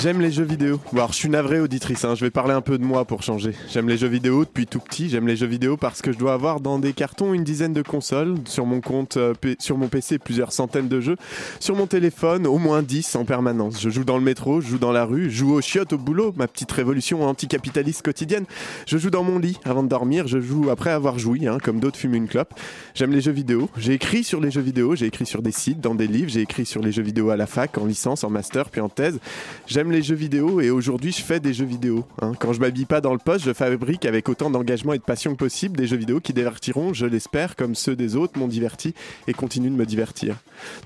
J'aime les jeux vidéo. Alors, je suis navré auditrice, hein, je vais parler un peu de moi pour changer. J'aime les jeux vidéo depuis tout petit. J'aime les jeux vidéo parce que je dois avoir dans des cartons une dizaine de consoles. Sur mon compte, euh, sur mon PC, plusieurs centaines de jeux. Sur mon téléphone, au moins 10 en permanence. Je joue dans le métro, je joue dans la rue, je joue aux chiottes au boulot, ma petite révolution anticapitaliste quotidienne. Je joue dans mon lit avant de dormir, je joue après avoir joui, hein, comme d'autres fument une clope. J'aime les jeux vidéo. J'ai écrit sur les jeux vidéo, j'ai écrit sur des sites, dans des livres, j'ai écrit sur les jeux vidéo à la fac, en licence, en master, puis en thèse. J'aime les jeux vidéo et aujourd'hui je fais des jeux vidéo. hein. Quand je m'habille pas dans le poste, je fabrique avec autant d'engagement et de passion que possible des jeux vidéo qui divertiront, je l'espère, comme ceux des autres m'ont diverti et continuent de me divertir.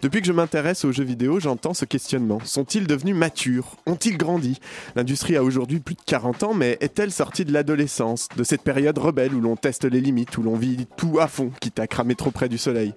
Depuis que je m'intéresse aux jeux vidéo, j'entends ce questionnement. Sont-ils devenus matures? Ont-ils grandi? L'industrie a aujourd'hui plus de 40 ans, mais est-elle sortie de l'adolescence, de cette période rebelle où l'on teste les limites, où l'on vit tout à fond, quitte à cramer trop près du soleil?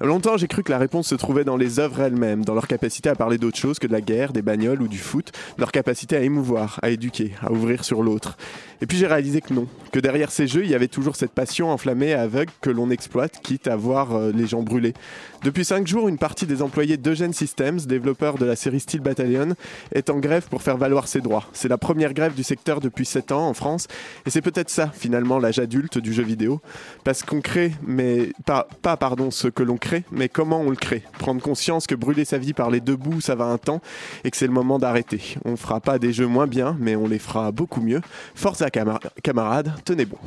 Longtemps, j'ai cru que la réponse se trouvait dans les œuvres elles-mêmes, dans leur capacité à parler d'autre chose que de la guerre, des bagnoles ou du foot, leur capacité à émouvoir, à éduquer, à ouvrir sur l'autre. Et puis j'ai réalisé que non, que derrière ces jeux, il y avait toujours cette passion enflammée et aveugle que l'on exploite, quitte à voir euh, les gens brûler. Depuis 5 jours, une partie des employés d'Eugène Systems, développeurs de la série Steel Battalion, est en grève pour faire valoir ses droits. C'est la première grève du secteur depuis 7 ans en France, et c'est peut-être ça, finalement, l'âge adulte du jeu vidéo. Parce qu'on crée, mais pas, pas pardon, ce que l'on crée, mais comment on le crée? Prendre conscience que brûler sa vie par les deux bouts, ça va un temps, et que c'est le moment d'arrêter. On fera pas des jeux moins bien, mais on les fera beaucoup mieux. Force à camar- camarades, tenez bon.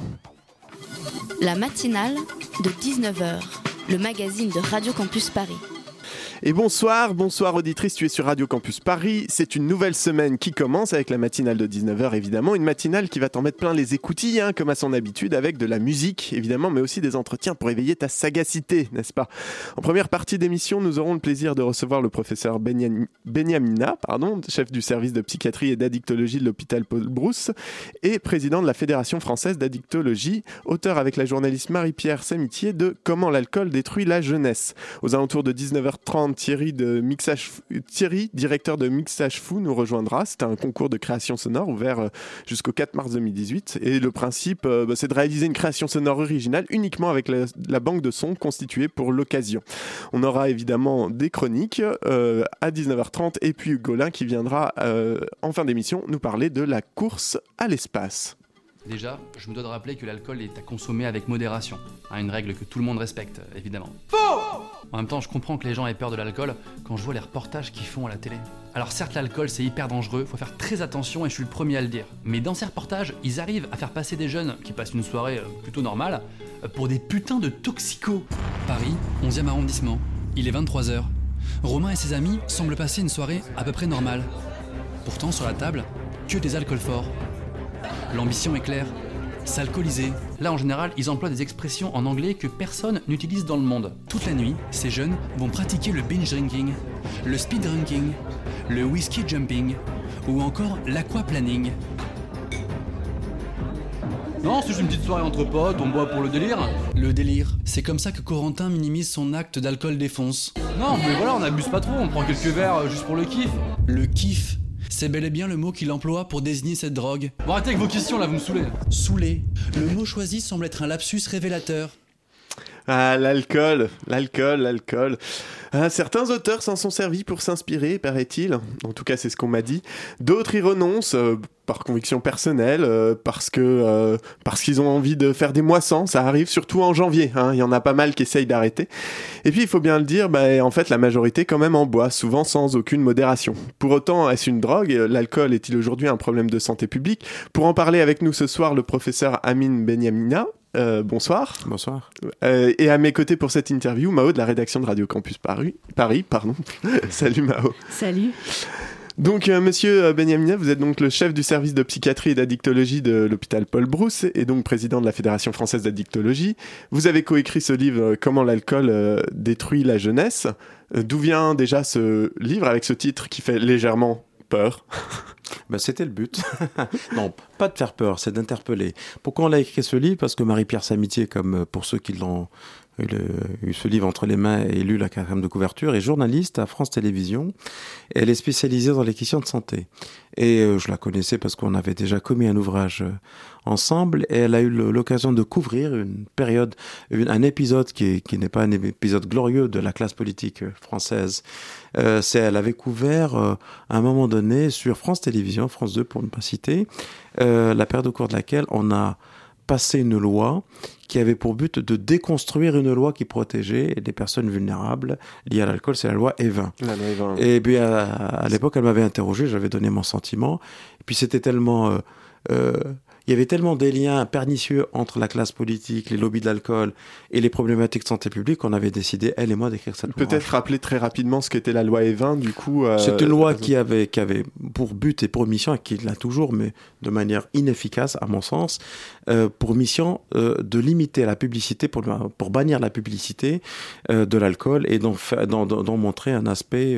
La matinale de 19h, le magazine de Radio Campus Paris. Et bonsoir, bonsoir auditrice, tu es sur Radio Campus Paris. C'est une nouvelle semaine qui commence avec la matinale de 19h évidemment. Une matinale qui va t'en mettre plein les écoutilles, hein, comme à son habitude, avec de la musique évidemment, mais aussi des entretiens pour éveiller ta sagacité, n'est-ce pas? En première partie d'émission, nous aurons le plaisir de recevoir le professeur Benyam- Benyamina, pardon, chef du service de psychiatrie et d'addictologie de l'hôpital Paul Brousse et président de la Fédération française d'addictologie, auteur avec la journaliste Marie-Pierre Samitier de Comment l'alcool détruit la jeunesse. Aux alentours de 19h30, Thierry, directeur de Mixage Fou, nous rejoindra. C'est un concours de création sonore ouvert euh, jusqu'au 4 mars 2018. Et le principe, euh, bah, c'est de réaliser une création sonore originale uniquement avec la, banque de sons constituée pour l'occasion. On aura évidemment des chroniques euh, à 19h30 et puis Hugo Lin qui viendra en fin d'émission nous parler de la course à l'espace. Déjà, je me dois de rappeler que l'alcool est à consommer avec modération. Hein, une règle que tout le monde respecte, évidemment. En même temps, je comprends que les gens aient peur de l'alcool quand je vois les reportages qu'ils font à la télé. Alors certes, l'alcool c'est hyper dangereux, faut faire très attention et je suis le premier à le dire. Mais dans ces reportages, ils arrivent à faire passer des jeunes qui passent une soirée euh, plutôt normale euh, pour des putains de toxicos. Paris, 11e arrondissement. Il est 23h. Romain et ses amis semblent passer une soirée à peu près normale. Pourtant, sur la table, que des alcools forts. L'ambition est claire. S'alcooliser. Là, en général, ils emploient des expressions en anglais que personne n'utilise dans le monde. Toute la nuit, ces jeunes vont pratiquer le binge drinking, le speed drinking, le whisky jumping ou encore l'aquaplaning. Non, c'est juste une petite soirée entre potes, on boit pour le délire. Le délire, c'est comme ça que Corentin minimise son acte d'alcool défonce. Non, mais voilà, on n'abuse pas trop, on prend quelques verres euh, juste pour le kiff. Le kiff, c'est bel et bien le mot qu'il emploie pour désigner cette drogue. Bon, arrêtez avec vos questions là, vous me saoulez. Saoulé. Le mot choisi semble être un lapsus révélateur. Ah, l'alcool, l'alcool, l'alcool. Ah, certains auteurs s'en sont servis pour s'inspirer, paraît-il. En tout cas, c'est ce qu'on m'a dit. D'autres y renoncent euh, par conviction personnelle, euh, parce que euh, parce qu'ils ont envie de faire des moissons. Ça arrive surtout en janvier. hein. Il y en a pas mal qui essayent d'arrêter. Et puis, il faut bien le dire, bah, en fait, la majorité quand même en boit, souvent sans aucune modération. Pour autant, est-ce une drogue? L'alcool est-il aujourd'hui un problème de santé publique? Pour en parler avec nous ce soir, le professeur Amine Benyamina. Euh, bonsoir. Bonsoir. Euh, et à mes côtés pour cette interview, Mao de la rédaction de Radio Campus Paris. Paris pardon. Salut Mao. Salut. Donc, euh, monsieur Benyamin, vous êtes donc le chef du service de psychiatrie et d'addictologie de l'hôpital Paul Brousse et donc président de la Fédération française d'addictologie. Vous avez coécrit ce livre Comment l'alcool euh, détruit la jeunesse. D'où vient déjà ce livre avec ce titre qui fait légèrement peur Ben, C'était le but. non, pas de faire peur, c'est d'interpeller. Pourquoi on a écrit ce livre? Parce que Marie-Pierre Samitier, comme euh, pour ceux qui l'ont eu, le- eu ce livre entre les mains et lu la quatrième de couverture, est journaliste à France Télévisions. Elle est spécialisée dans les questions de santé. Et euh, je la connaissais parce qu'on avait déjà commis un ouvrage euh, ensemble. Et elle a eu l'occasion de couvrir une période, une- un épisode qui, est- qui n'est pas un épisode glorieux de la classe politique euh, française. Euh, c'est, elle avait couvert euh, à un moment donné sur France Télévisions, France 2 pour ne pas citer, euh, la période au cours de laquelle on a passé une loi qui avait pour but de déconstruire une loi qui protégeait les personnes vulnérables liées à l'alcool, c'est la loi Evin. La loi Evin. Et puis à, à l'époque, elle m'avait interrogé, j'avais donné mon sentiment. Et puis c'était tellement, euh, il y avait tellement des liens pernicieux entre la classe politique, les lobbies de l'alcool et les problématiques de santé publique qu'on avait décidé, elle et moi, d'écrire cette loi. Peut-être rappeler très rapidement ce qu'était la loi Evin, du coup. euh, C'est une loi qui avait, qui avait pour but et pour mission, et qui l'a toujours, mais de manière inefficace, à mon sens, euh, pour mission euh, de limiter la publicité, pour, pour bannir la publicité euh, de l'alcool et d'en montrer un aspect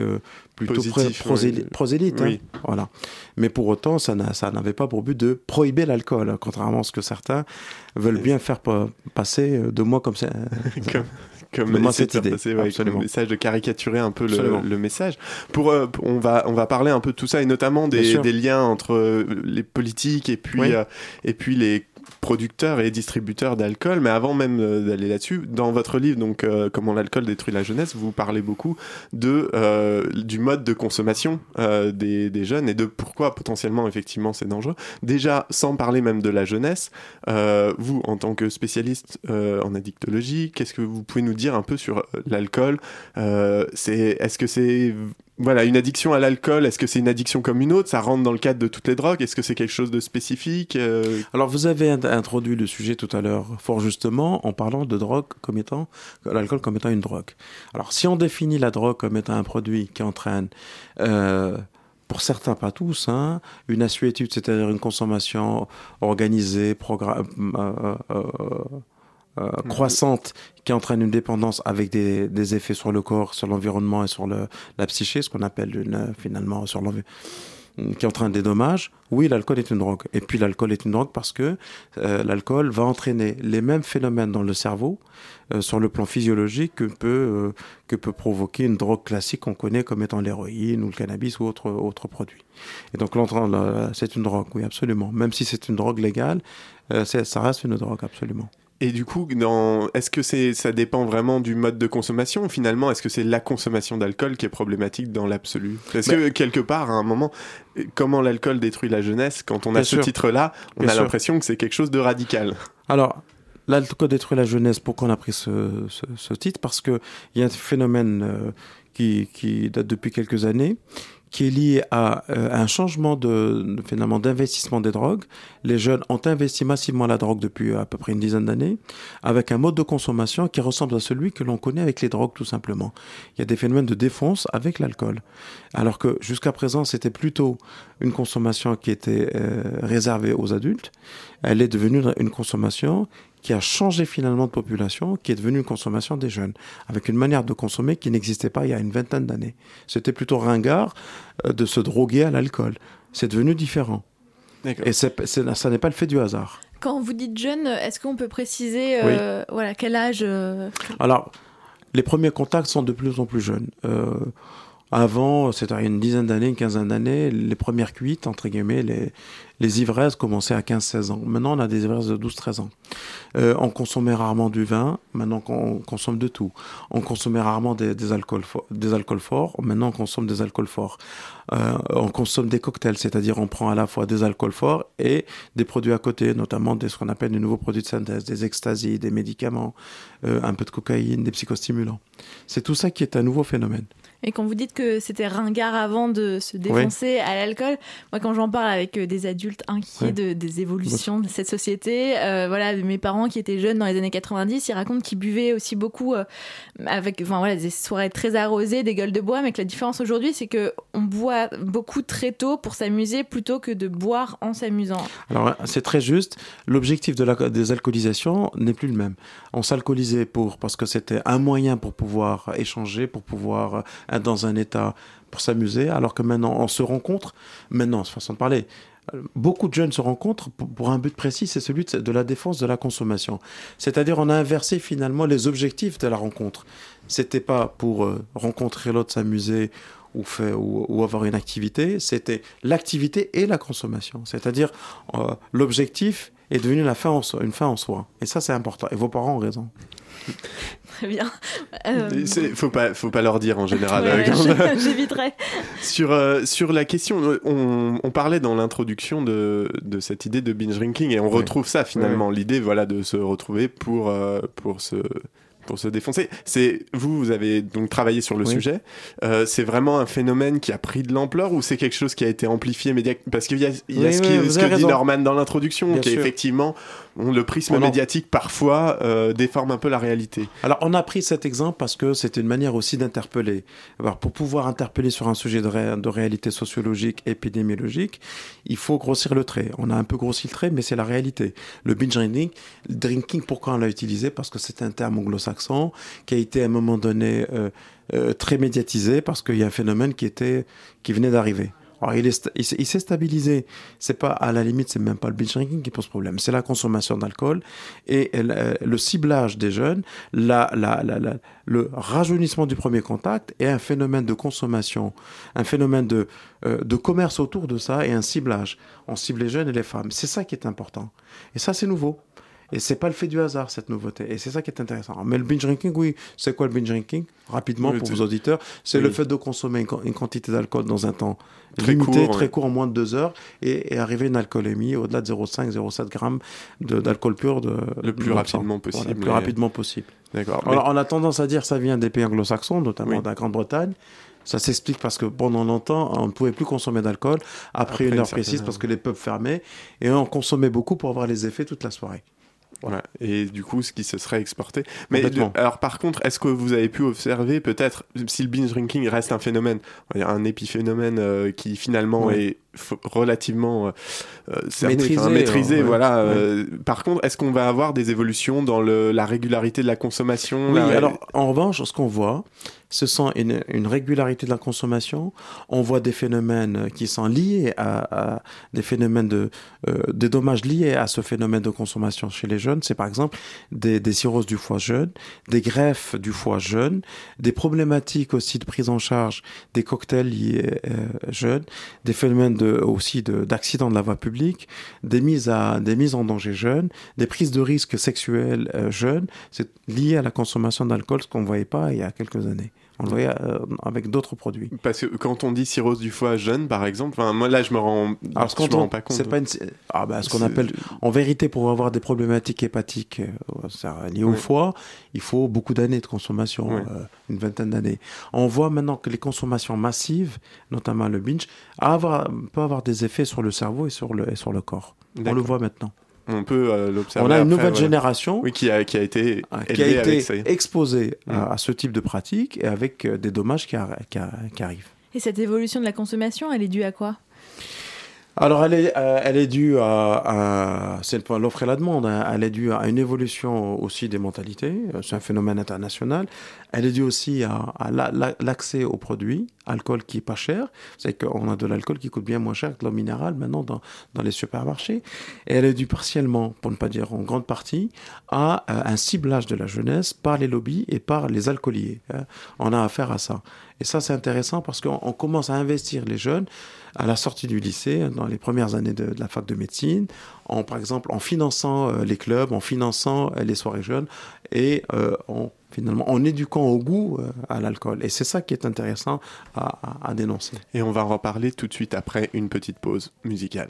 plutôt Positif, pré- prosély- oui. prosélyte. hein. Voilà. Mais pour autant, ça n'a- ça n'avait pas pour but de prohiber l'alcool, contrairement à ce que certains veulent bien faire pa- passer euh, de moi comme ça. comme, moi, cette idée, passer, ouais, absolument. comme message de caricaturer un peu le, message. Pour, euh, on va on va parler un peu de tout ça et notamment des, liens entre euh, les politiques et puis Oui. euh, et puis les producteurs et distributeurs d'alcool. Mais avant même euh, d'aller là-dessus, dans votre livre donc euh, comment l'alcool détruit la jeunesse, vous parlez beaucoup de euh, du mode de consommation des, des jeunes et de pourquoi potentiellement effectivement c'est dangereux. Déjà sans parler même de la jeunesse, vous en tant que spécialiste en addictologie, qu'est-ce que vous pouvez nous dire un peu sur l'alcool? C'est est-ce que c'est voilà une addiction à l'alcool Est-ce que c'est une addiction comme une autre? Ça rentre dans le cadre de toutes les drogues? Est-ce que c'est quelque chose de spécifique Euh, Alors, vous avez int- introduit le sujet tout à l'heure, fort justement, en parlant de drogue comme étant, l'alcool comme étant une drogue. Alors, si on définit la drogue comme étant un produit qui entraîne, euh, pour certains, pas tous, hein, une assuétude, c'est-à-dire une consommation organisée, progra- euh, euh, euh, croissante, qui entraîne une dépendance avec des, effets sur le corps, sur l'environnement et sur la psyché, ce qu'on appelle une, euh, finalement sur l'environnement qui entraîne des dommages, oui, l'alcool est une drogue. Et puis l'alcool est une drogue parce que euh, l'alcool va entraîner les mêmes phénomènes dans le cerveau euh, sur le plan physiologique que peut, euh, que peut provoquer une drogue classique qu'on connaît comme étant l'héroïne ou le cannabis ou autre, autre produit. Et donc l'entrant, là, c'est une drogue, oui, absolument. Même si c'est une drogue légale, euh, ça reste une drogue, absolument. Et du coup, dans... est-ce que c'est, ça dépend vraiment du mode de consommation Finalement, est-ce que c'est la consommation d'alcool qui est problématique dans l'absolu? Parce que quelque part, à un moment, comment l'alcool détruit la jeunesse? Quand on a Bien ce titre-là, on Bien a l'impression que c'est quelque chose de radical. Alors, l'alcool détruit la jeunesse. Pourquoi on a pris ce, ce, ce titre? Parce qu'il y a un phénomène euh, qui, qui date depuis quelques années, qui est lié à euh, un changement de, finalement d'investissement des drogues. Les jeunes ont investi massivement la drogue depuis à peu près une dizaine d'années, avec un mode de consommation qui ressemble à celui que l'on connaît avec les drogues tout simplement. Il y a des phénomènes de défonce avec l'alcool, alors que jusqu'à présent c'était plutôt une consommation qui était euh, réservée aux adultes. Elle est devenue une consommation qui a changé finalement de population, qui est devenue une consommation des jeunes, avec une manière de consommer qui n'existait pas il y a une vingtaine d'années. C'était plutôt ringard euh, de se droguer à l'alcool. C'est devenu différent. Et c'est, c'est- ça n'est pas le fait du hasard. Quand vous dites jeune, est-ce qu'on peut préciser euh, voilà, quel âge euh, Alors, les premiers contacts sont de plus en plus jeunes. Euh, avant, c'était une dizaine d'années, une quinzaine d'années, les premières cuites, entre guillemets, les, les ivresses commençaient à 15-16 ans. Maintenant, on a des ivresses de 12-13 ans. Euh, on consommait rarement du vin, maintenant on consomme de tout. On consommait rarement des alcools forts, maintenant on consomme des alcools forts. Euh, on consomme des cocktails, c'est-à-dire on prend à la fois des alcools forts et des produits à côté, notamment des, ce qu'on appelle des nouveaux produits de synthèse, des extasies, des médicaments, euh, un peu de cocaïne, des psychostimulants. C'est tout ça qui est un nouveau phénomène. Et quand vous dites que c'était ringard avant de se défoncer à l'alcool, moi quand j'en parle avec euh, des adultes, adulte inquiet de, des évolutions de cette société. Euh, voilà, mes parents qui étaient jeunes dans les années 90, ils racontent qu'ils buvaient aussi beaucoup euh, avec enfin, voilà, des soirées très arrosées, des gueules de bois, mais que la différence aujourd'hui, c'est que on boit beaucoup très tôt pour s'amuser plutôt que de boire en s'amusant. Alors, c'est très juste. L'objectif de la désalcoolisation n'est plus le même. On s'alcoolisait pour, parce que c'était un moyen pour pouvoir échanger, pour pouvoir dans un état pour s'amuser, alors que maintenant on se rencontre, maintenant, façon de parler, beaucoup de jeunes se rencontrent pour un but précis, c'est celui de la défense de la consommation. C'est-à-dire on a inversé finalement les objectifs de la rencontre. C'était pas pour euh, rencontrer l'autre, s'amuser ou, ou, avoir une activité, c'était l'activité et la consommation. C'est-à-dire euh, l'objectif est devenu la fin en une fin en soi. Et ça c'est important. Et vos parents ont raison. Très bien. Euh... Faut pas, faut pas leur dire en général. J'éviterai. sur euh, sur la question, on, on parlait dans l'introduction de, de cette idée de binge drinking et on retrouve ça finalement, l'idée voilà de se retrouver pour euh, pour se pour se défoncer. C'est vous, vous avez donc travaillé sur le sujet. Euh, c'est vraiment un phénomène qui a pris de l'ampleur ou c'est quelque chose qui a été amplifié médiatiquement Parce qu'il y a, il y a ce, que dit Norman dans l'introduction, qui est effectivement le prisme médiatique parfois euh, déforme un peu la réalité. Alors on a pris cet exemple parce que c'est une manière aussi d'interpeller. Alors pour pouvoir interpeller sur un sujet de, de, réalité sociologique, épidémiologique, il faut grossir le trait. On a un peu grossi le trait, mais c'est la réalité. Le binge drinking, drinking pourquoi on l'a utilisé? Parce que c'est un terme anglo-saxon qui a été à un moment donné euh, euh, très médiatisé parce qu'il y a un phénomène qui était qui venait d'arriver. Alors, il, s'est stabilisé. C'est pas, à la limite, c'est même pas le binge drinking qui pose problème. C'est la consommation d'alcool et euh, le ciblage des jeunes, la, la, la, le rajeunissement du premier contact et un phénomène de consommation, un phénomène euh, de commerce autour de ça et un ciblage. On cible les jeunes et les femmes. C'est ça qui est important. Et ça, c'est nouveau. Et c'est pas le fait du hasard, cette nouveauté. Et c'est ça qui est intéressant. Mais le binge drinking, oui, c'est quoi le binge drinking Rapidement, pour vos auditeurs, c'est le fait de consommer une, quantité d'alcool dans un temps très limité, court, très court, en moins de deux heures, et, arriver à une alcoolémie au-delà de 0,5, 0,7 grammes d'alcool pur de, le plus rapidement possible. le plus rapidement possible. D'accord. Alors, on a tendance à dire que ça vient des pays anglo-saxons, notamment de la Grande-Bretagne. Ça s'explique parce que pendant longtemps, on ne pouvait plus consommer d'alcool après, une heure précise parce que les pubs fermaient et on consommait beaucoup pour avoir les effets toute la soirée. Voilà. Et du coup, ce qui se serait exporté. Mais alors, par contre, est-ce que vous avez pu observer peut-être si le binge drinking reste un phénomène, un épiphénomène euh, qui finalement est relativement euh, euh maîtrisé, maîtrisé voilà. Euh, par contre, est-ce qu'on va avoir des évolutions dans le, la régularité de la consommation Oui. Alors, en revanche, ce qu'on voit, ce sont une, une, régularité de la consommation. On voit des phénomènes qui sont liés à, à des phénomènes de euh, des dommages liés à ce phénomène de consommation chez les jeunes. C'est par exemple des, des cirrhoses du foie jeune, des greffes du foie jeune, des problématiques aussi de prise en charge des cocktails liés jeunes, des phénomènes de aussi d'accidents de, la voie publique, des mises, à, des mises en danger jeunes, des prises de risques sexuels euh, jeunes. C'est lié à la consommation d'alcool, ce qu'on ne voyait pas il y a quelques années. On le voyait euh, avec d'autres produits. Parce que quand on dit cirrhose du foie jeune, par exemple, moi là je me rends, Alors, ce je me rends pas compte. C'est pas une... ah, bah, ce qu'on appelle, en vérité, pour avoir des problématiques hépatiques euh, liées au foie, il faut beaucoup d'années de consommation, euh, une vingtaine d'années. On voit maintenant que les consommations massives, notamment le binge, avoir, peut avoir des effets sur le cerveau et sur le, et sur le corps. On le voit maintenant. On peut euh, l'observer. On a une nouvelle génération oui, qui, a, qui a été, qui a été exposée mm. à, ce type de pratique et avec euh, des dommages qui, qui, arrivent. Et cette évolution de la consommation, elle est due à quoi? Alors, elle est, euh, elle est due à, c'est l'offre et la demande. Hein. Elle est due à une évolution aussi des mentalités. C'est un phénomène international. Elle est due aussi à, l'accès aux produits, alcool qui est pas cher. C'est qu'on a de l'alcool qui coûte bien moins cher que l'eau minérale maintenant dans, dans les supermarchés. Et elle est due partiellement, pour ne pas dire en grande partie, à euh, un ciblage de la jeunesse par les lobbies et par les alcooliers. Hein. On a affaire à ça. Et ça, c'est intéressant parce qu'on commence à investir les jeunes à la sortie du lycée, dans les premières années de, la fac de médecine, en, par exemple en finançant euh, les clubs, en finançant euh, les soirées jeunes et en, finalement en éduquant au goût à l'alcool. Et c'est ça qui est intéressant à, à dénoncer. Et on va en reparler tout de suite après une petite pause musicale.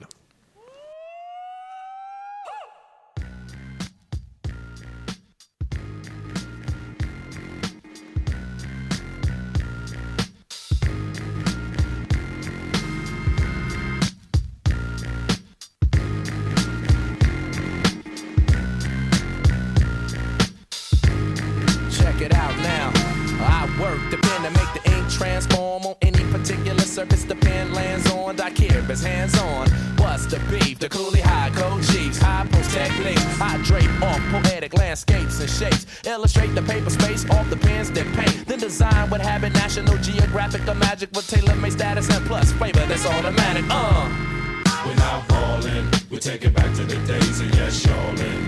National Geographic the magic with tailor made status and plus flavor that's automatic. Uh. We're not falling, we take it back to the days of yes, y'allin'.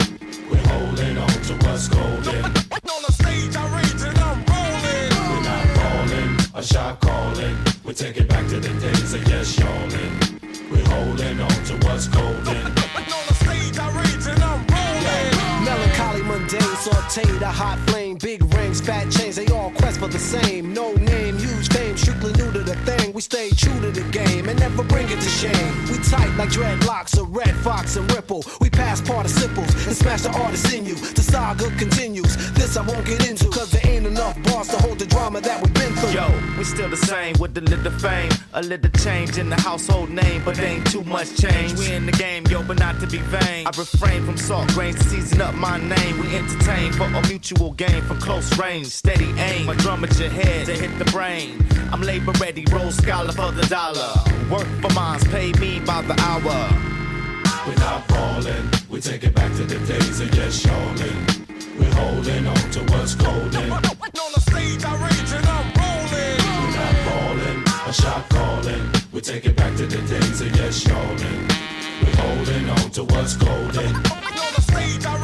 We're holding on to what's golden. On the stage, I rage and I'm rolling. We're not falling, a shot calling. We take it back to the days of yes, y'allin'. We're holding on to what's golden. On the stage, I rage and I'm rolling. Melancholy, mundane, sauteed, a hot flame, big rings, fat chains, they all quest for the same. Never bring it to shame. We tight like dreadlocks, a red fox and ripple. We pass participles and smash the artist in you. The saga continues. This I won't get into, cause there ain't enough bars to hold the drama that we've been through. Yo, we still the same with a little fame, a little change in the household name, but ain't too much change. We in the game, yo, but not to be vain. I refrain from salt grains to season up my name. We entertain for a mutual gain from close range, steady aim. My drum at your head to hit the brain. I'm labor ready, roll scholar for the dollar. Work for mines, pay me by the hour. We're not falling, we take it back to the days of yes, y'allin'. We're holding on to what's golden. On the stage, I rage and I'm rolling. We're not falling, a shot calling. We take it back to the days of yes, y'allin'. We're holding on to what's golden. On the stage, I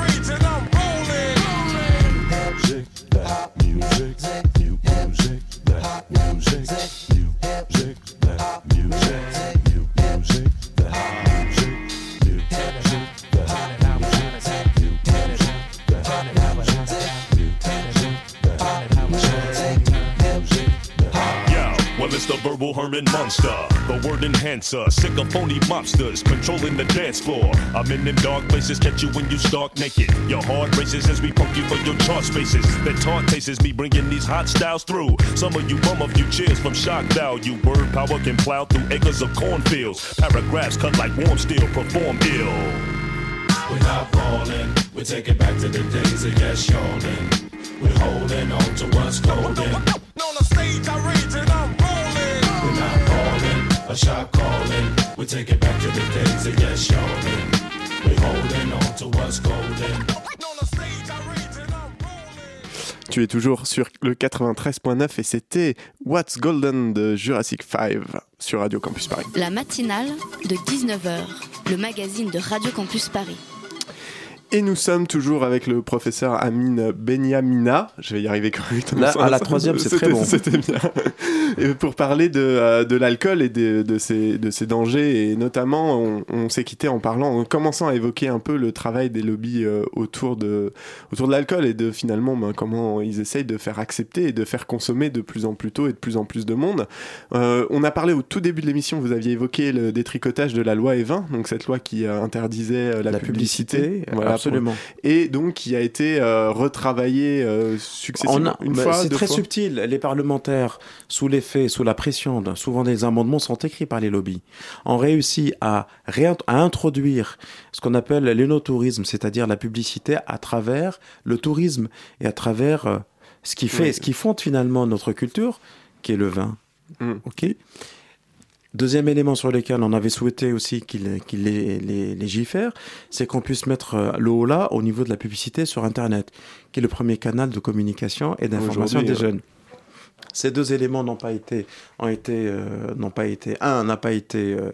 verbal Herman Monster, the word enhancer. Sick of phony mobsters controlling the dance floor. I'm in them dark places, catch you when you stark naked. Your heart races as we punk you for your chart spaces. That taunt tastes me bringing these hot styles through. Some of you bum a few cheers from shock value. Word power can plow through acres of cornfields. Paragraphs cut like warm steel, perform ill. We're not falling, we take it back to the days of yes, y'allin'. We're holding on to what's golden. On the stage, I rage a shot calling. We take it back to the days of yes, y'allin'. We're holding on to what's golden. On the stage, I rage and I'm rolling. Tu es toujours sur le 93.9 et c'était What's Golden de Jurassic 5 sur Radio Campus Paris. La matinale de 19h, le magazine de Radio Campus Paris. Et nous sommes toujours avec le professeur Amine Benyamina. Je vais y arriver correctement. Là, à la troisième, c'est très bon. C'était bien. Et pour parler de, euh, de l'alcool et de, de, ses, de ses dangers, et notamment, on, on s'est quitté en parlant, en commençant à évoquer un peu le travail des lobbies euh, autour de, autour de l'alcool et de finalement ben, comment ils essayent de faire accepter et de faire consommer de plus en plus tôt et de plus en plus de monde. Euh, on a parlé au tout début de l'émission, vous aviez évoqué le détricotage de la loi E20, donc cette loi qui euh, interdisait la, publicité, Voilà, absolument. Et donc qui a été euh, retravaillée euh, successivement. On a- une bah, fois, c'est très fois. subtil. Les parlementaires, sous l'effet, sous la pression, souvent des amendements sont écrits par les lobbies, ont réussi à, introduire ce qu'on appelle l'énotourisme, c'est-à-dire la publicité à travers le tourisme et à travers euh, ce qui fait, Oui. ce qui fonde finalement notre culture, qui est le vin. Mm. Ok. Deuxième élément sur lequel on avait souhaité aussi qu'il les, les, légifère, c'est qu'on puisse mettre euh, le haut là au niveau de la publicité sur Internet, qui est le premier canal de communication et d'information des ouais. jeunes. Ces deux éléments n'ont pas été, ont été, euh, n'ont pas été, un n'a pas été euh,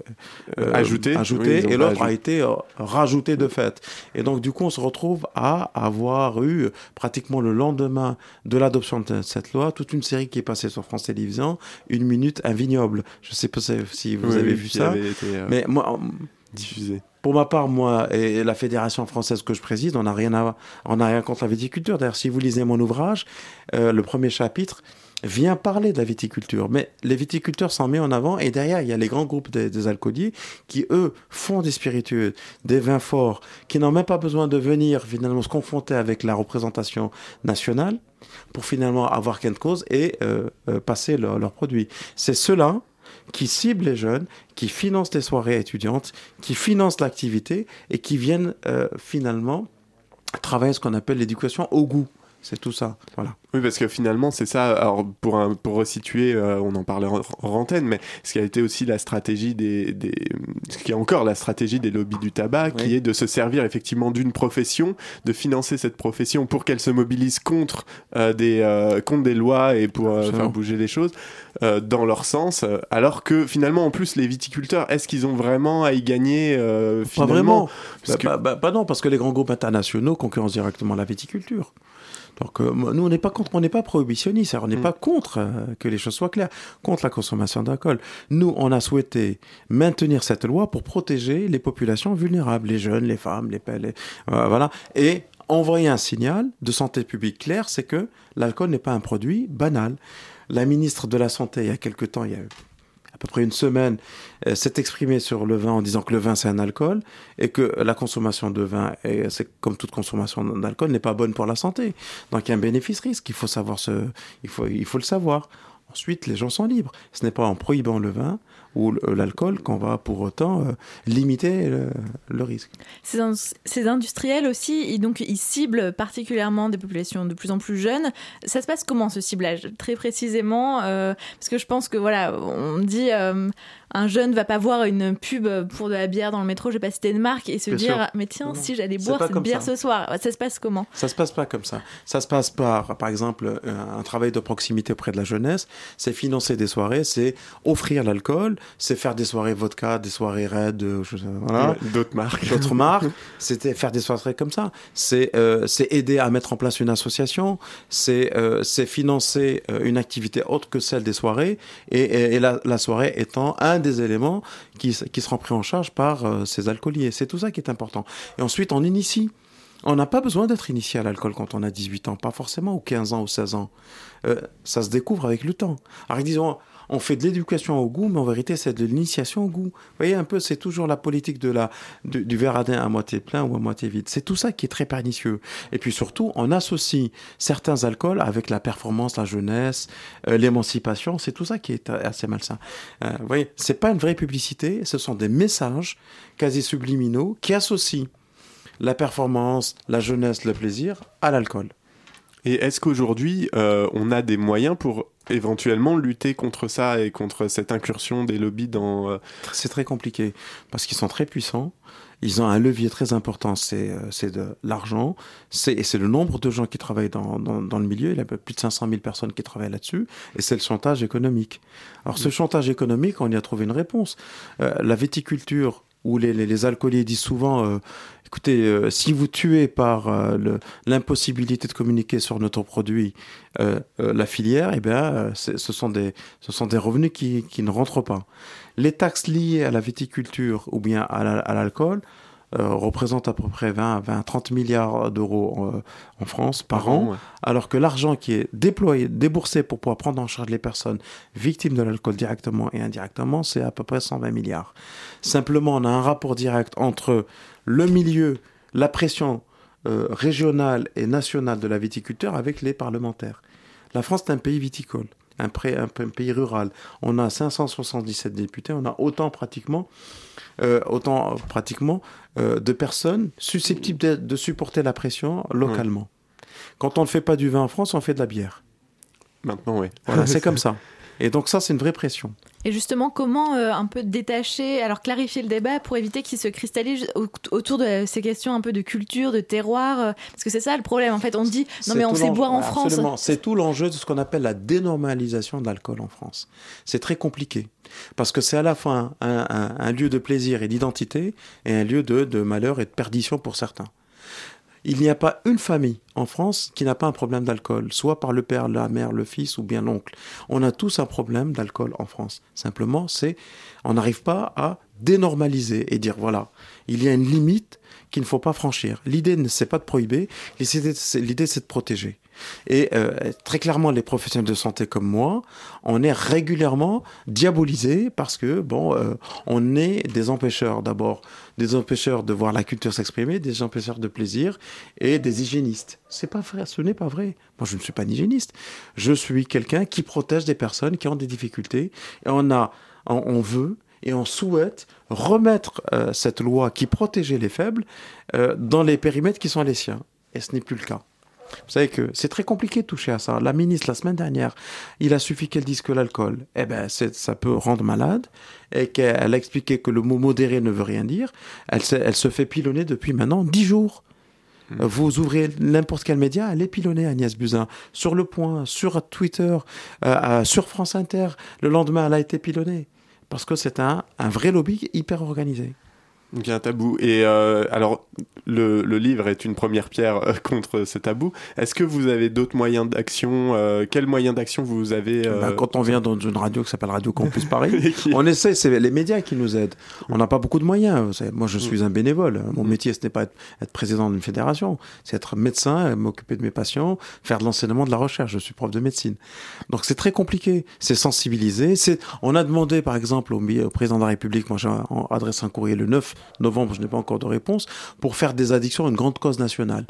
euh, Ajouté. Oui, ajouté et l'autre a été rajouté de fait. Et donc du coup, on se retrouve à avoir eu pratiquement le lendemain de l'adoption de cette loi toute une série qui est passée sur France Télévisions, une minute un vignoble. Je sais pas si vous Oui, avez oui, vu ça, été, mais moi, diffusé. pour ma part, moi et la fédération française que je préside, on n'a rien à, on n'a rien contre la viticulture. D'ailleurs, si vous lisez mon ouvrage, euh, le premier chapitre vient parler de la viticulture, mais les viticulteurs s'en mettent en avant et derrière il y a les grands groupes des, des alcooliers qui eux font des spiritueux, des vins forts, qui n'ont même pas besoin de venir finalement se confronter avec la représentation nationale pour finalement avoir de cause et euh, euh, passer leur- leurs produits. C'est cela qui ciblent les jeunes, qui financent les soirées étudiantes, qui financent l'activité et qui viennent euh, finalement travailler ce qu'on appelle l'éducation au goût C'est tout ça. Voilà. Oui, parce que finalement, c'est ça. Alors, pour, un, pour resituer, euh, on en parlait en, en antenne, mais ce qui a été aussi la stratégie des, des. Ce qui est encore la stratégie des lobbies du tabac, qui est de se servir effectivement d'une profession, de financer cette profession pour qu'elle se mobilise contre, euh, des, euh, contre des lois et pour faire bouger les choses dans leur sens. alors que finalement, en plus, les viticulteurs, est-ce qu'ils ont vraiment à y gagner Pas vraiment. Parce Bah, que- bah, bah, bah non, parce que les grands groupes internationaux concurrencent directement la viticulture. Donc euh, nous, on n'est pas contre, on n'est pas prohibitionniste, on n'est Mm. pas contre euh, que les choses soient claires, contre la consommation d'alcool. Nous, on a souhaité maintenir cette loi pour protéger les populations vulnérables, les jeunes, les femmes, les, les euh, voilà, et envoyer un signal de santé publique clair, c'est que l'alcool n'est pas un produit banal. La ministre de la Santé, il y a quelque temps, il y a à peu près une semaine, euh, s'est exprimée sur le vin en disant que le vin c'est un alcool et que la consommation de vin, c'est comme toute consommation d'alcool, n'est pas bonne pour la santé. Donc il y a un bénéfice-risque, il faut savoir ce, il faut, il faut le savoir. Ensuite, les gens sont libres. Ce n'est pas en prohibant le vin ou l- l'alcool qu'on va pour autant euh, limiter le, risque. Ces, in- ces industriels aussi, ils, donc, ils ciblent particulièrement des populations de plus en plus jeunes. Ça se passe comment ce ciblage? Très précisément, euh, parce que je pense que voilà, on dit euh, un jeune va pas voir une pub pour de la bière dans le métro, je vais pas citer de marque, et se Bien dire sûr. mais tiens, Non, si j'allais boire cette bière ça. ce soir, ça se passe comment? Ça se passe pas comme ça. Ça se passe par, par exemple, un, un travail de proximité auprès de la jeunesse. C'est financer des soirées, c'est offrir l'alcool, c'est faire des soirées vodka, des soirées red, euh, voilà. D'autres marques. D'autres marques. C'était faire des soirées comme ça. C'est euh, c'est aider à mettre en place une association. C'est euh, c'est financer euh, une activité autre que celle des soirées. Et, et- et la, la soirée étant un des éléments qui, qui seront pris en charge par euh, ces alcooliers. C'est tout ça qui est important. Et ensuite, on initie. On n'a pas besoin d'être initié à l'alcool quand on a 18 ans, pas forcément, ou 15 ans, ou 16 ans. Euh, ça se découvre avec le temps. Alors, disons, on fait de l'éducation au goût, mais en vérité, c'est de l'initiation au goût. Vous voyez, un peu, c'est toujours la politique de la, du, verre à moitié plein ou à moitié vide. C'est tout ça qui est très pernicieux. Et puis surtout, on associe certains alcools avec la performance, la jeunesse, euh, l'émancipation. C'est tout ça qui est assez malsain. Euh, vous voyez, c'est pas une vraie publicité, ce sont des messages quasi subliminaux qui associent la performance, la jeunesse, le plaisir à l'alcool. Et est-ce qu'aujourd'hui, euh, on a des moyens pour éventuellement lutter contre ça et contre cette incursion des lobbies dans... euh, C'est très compliqué parce qu'ils sont très puissants. Ils ont un levier très important, c'est euh, de l'argent, c'est et c'est le nombre de gens qui travaillent dans, dans, dans le milieu. Il y a plus de 500 000 personnes qui travaillent là-dessus, et c'est le chantage économique. Alors ce chantage économique, on y a trouvé une réponse. Euh, la viticulture, où les, les, les alcooliers disent souvent, euh, écoutez, euh, si vous tuez par euh, l'impossibilité de communiquer sur notre produit euh, la filière, eh bien, ce, sont des, ce sont des revenus qui, qui ne rentrent pas. Les taxes liées à la viticulture ou bien à la- à l'alcool représentent à peu près 20, 20 30 milliards d'euros en France par, Par an, an, ouais. alors que l'argent qui est déployé, déboursé pour pouvoir prendre en charge les personnes victimes de l'alcool directement et indirectement, c'est à peu près 120 milliards. Simplement, on a un rapport direct entre le milieu, la pression euh, régionale et nationale de la viticulture avec les parlementaires. La France est un pays viticole, un, pré- un p- un pays rural. On a 577 députés, on a autant pratiquement, euh, autant pratiquement euh, de personnes susceptibles de, de supporter la pression localement. Quand on ne fait pas du vin en France, on fait de la bière. Maintenant, oui. Voilà, c'est comme ça. Et donc ça, c'est une vraie pression. Et justement, comment euh, un peu détacher, alors clarifier le débat pour éviter qu'il se cristallise au- autour de ces questions un peu de culture, de terroir euh, Parce que c'est ça le problème. En fait, on dit non, mais on sait boire en Absolument. France. C'est tout l'enjeu de ce qu'on appelle la dénormalisation de l'alcool en France. C'est très compliqué. Parce que c'est à la fois un, un- un lieu de plaisir et d'identité et un lieu de, de malheur et de perdition pour certains. Il n'y a pas une famille en France qui n'a pas un problème d'alcool, soit par le père, la mère, le fils ou bien l'oncle. On a tous un problème d'alcool en France. Simplement, c'est on n'arrive pas à dénormaliser et dire voilà, il y a une limite qu'il ne faut pas franchir. L'idée, ne c'est pas de prohiber, l'idée, c'est de protéger. Et euh, très clairement, les professionnels de santé comme moi, on est régulièrement diabolisés parce que bon, euh, on est des empêcheurs d'abord, des empêcheurs de voir la culture s'exprimer, des empêcheurs de plaisir et des hygiénistes. C'est pas vrai, ce n'est pas vrai. Moi, je ne suis pas un hygiéniste. Je suis quelqu'un qui protège des personnes qui ont des difficultés et on a, on veut et on souhaite remettre euh, cette loi qui protégeait les faibles euh, dans les périmètres qui sont les siens. Et ce n'est plus le cas. Vous savez que c'est très compliqué de toucher à ça. La ministre, la semaine dernière, il a suffi qu'elle dise que l'alcool, eh ben, ça peut rendre malade, et qu'elle a expliqué que le mot modéré ne veut rien dire. Elle, se- elle se fait pilonner depuis maintenant 10 jours. Hmm. Vous ouvrez n'importe quel média, elle est pilonnée, Agnès Buzyn. Sur Le Point, sur Twitter, euh, euh, sur France Inter. Le lendemain, elle a été pilonnée. Parce que c'est un, vrai lobby hyper organisé. Donc il y a un tabou. Et euh, alors, le, le livre est une première pierre euh, contre ce tabou. Est-ce que vous avez d'autres moyens d'action euh, Quels moyens d'action vous avez euh, Ben, quand on vient dans une radio qui s'appelle Radio Campus Paris, on essaie, c'est les médias qui nous aident. On n'a pas beaucoup de moyens. Vous savez, moi, je suis un bénévole. Mon métier, ce n'est pas être, être président d'une fédération, c'est être médecin, euh, m'occuper de mes patients, faire de l'enseignement, de la recherche. Je suis prof de médecine. Donc c'est très compliqué. C'est sensibiliser. On a demandé, par exemple, au, au président de la République, moi j'ai adressé un courrier le 9 novembre, je n'ai pas encore de réponse, pour faire des addictions une grande cause nationale.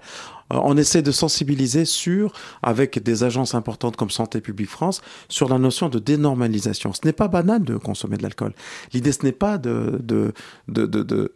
Euh, on essaie de sensibiliser sur, avec des agences importantes comme Santé publique France, sur la notion de dénormalisation. Ce n'est pas banal de consommer de l'alcool. L'idée, ce n'est pas de, de, de, de- de-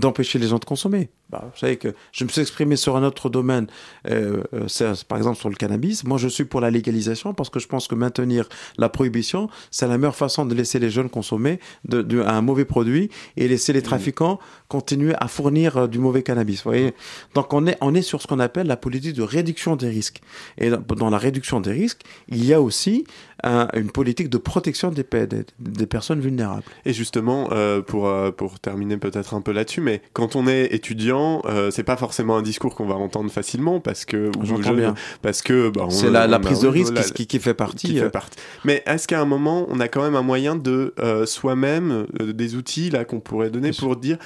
d'empêcher les gens de consommer. Bah, vous savez que je me suis exprimé sur un autre domaine, euh, euh, par exemple sur le cannabis. Moi, je suis pour la légalisation parce que je pense que maintenir la prohibition, c'est la meilleure façon de laisser les jeunes consommer de, de- un mauvais produit et laisser les trafiquants continuer à fournir euh, du mauvais cannabis. Vous voyez Donc, on est, on est sur ce qu'on appelle la politique de réduction des risques. Et dans, dans la réduction des risques, il y a aussi un- une politique de protection des, pe- des, des personnes vulnérables. Et justement, euh, pour, euh, pour terminer peut-être un peu là-dessus, mais quand on est étudiant, euh, c'est pas forcément un discours qu'on va entendre facilement parce que jeune, bien. parce que bah, C'est la- la on a- prise de risque la- qui- qui fait partie, qui fait euh, partie. Mais est-ce qu'à un moment, on a quand même un moyen de soi-même des outils là qu'on pourrait donner pour dire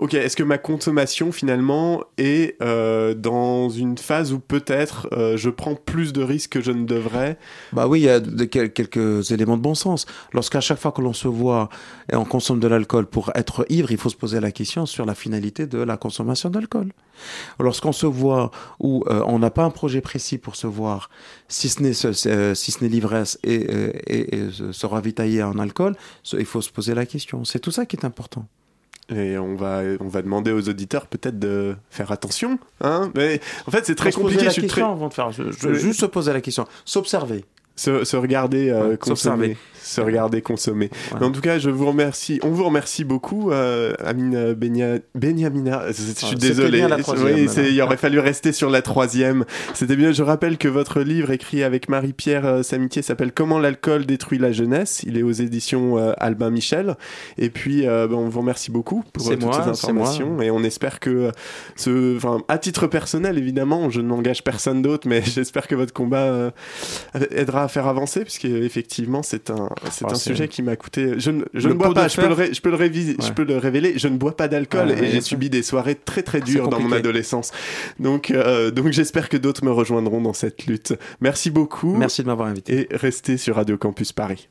Ok, est-ce que ma consommation finalement est euh, dans une phase où peut-être euh, je prends plus de risques que je ne devrais? Bah oui, il y a quelques éléments de bon sens. Lorsqu'à chaque fois que l'on se voit et on consomme de l'alcool pour être ivre, il faut se poser la question sur la finalité de la consommation d'alcool. Lorsqu'on se voit où euh, on n'a pas un projet précis pour se voir, si ce n'est si ce n'est l'ivresse et, euh, se- ravitailler en alcool, il faut se poser la question. C'est tout ça qui est important. Et on va, on va demander aux auditeurs peut-être de faire attention. Hein Mais en fait, c'est très compliqué. la je suis question très- avant de faire. je- je- Oui. juste se poser la question, s'observer. Se, se regarder euh, Ouais, s'observer. Se regarder consommer. En tout cas, je vous remercie. On vous remercie beaucoup, euh, Amine Benia- Beniamina. Je suis Ah, désolé. Oui, il aurait fallu rester sur la troisième. C'était bien. Je rappelle que votre livre écrit avec Marie-Pierre euh, Samitier s'appelle Comment l'alcool détruit la jeunesse. Il est aux éditions euh, Albin Michel. Et puis, euh, ben, on vous remercie beaucoup pour toutes moi, ces moi. informations. Et on espère que ce, enfin, à titre personnel, évidemment, je n'engage personne d'autre, mais j'espère que votre combat aidera à faire avancer, puisque effectivement, c'est un, c'est un sujet qui m'a coûté. Je ne, je Le ne bois pas. Je peux, le fer. ré- je peux le réviser, je Ouais. peux le révéler. Je ne bois pas d'alcool Ouais, et j'ai subi des soirées très très dures dans mon adolescence. Donc, euh, donc j'espère que d'autres me rejoindront dans cette lutte. Merci beaucoup. Merci de m'avoir invité. Et restez sur Radio Campus Paris.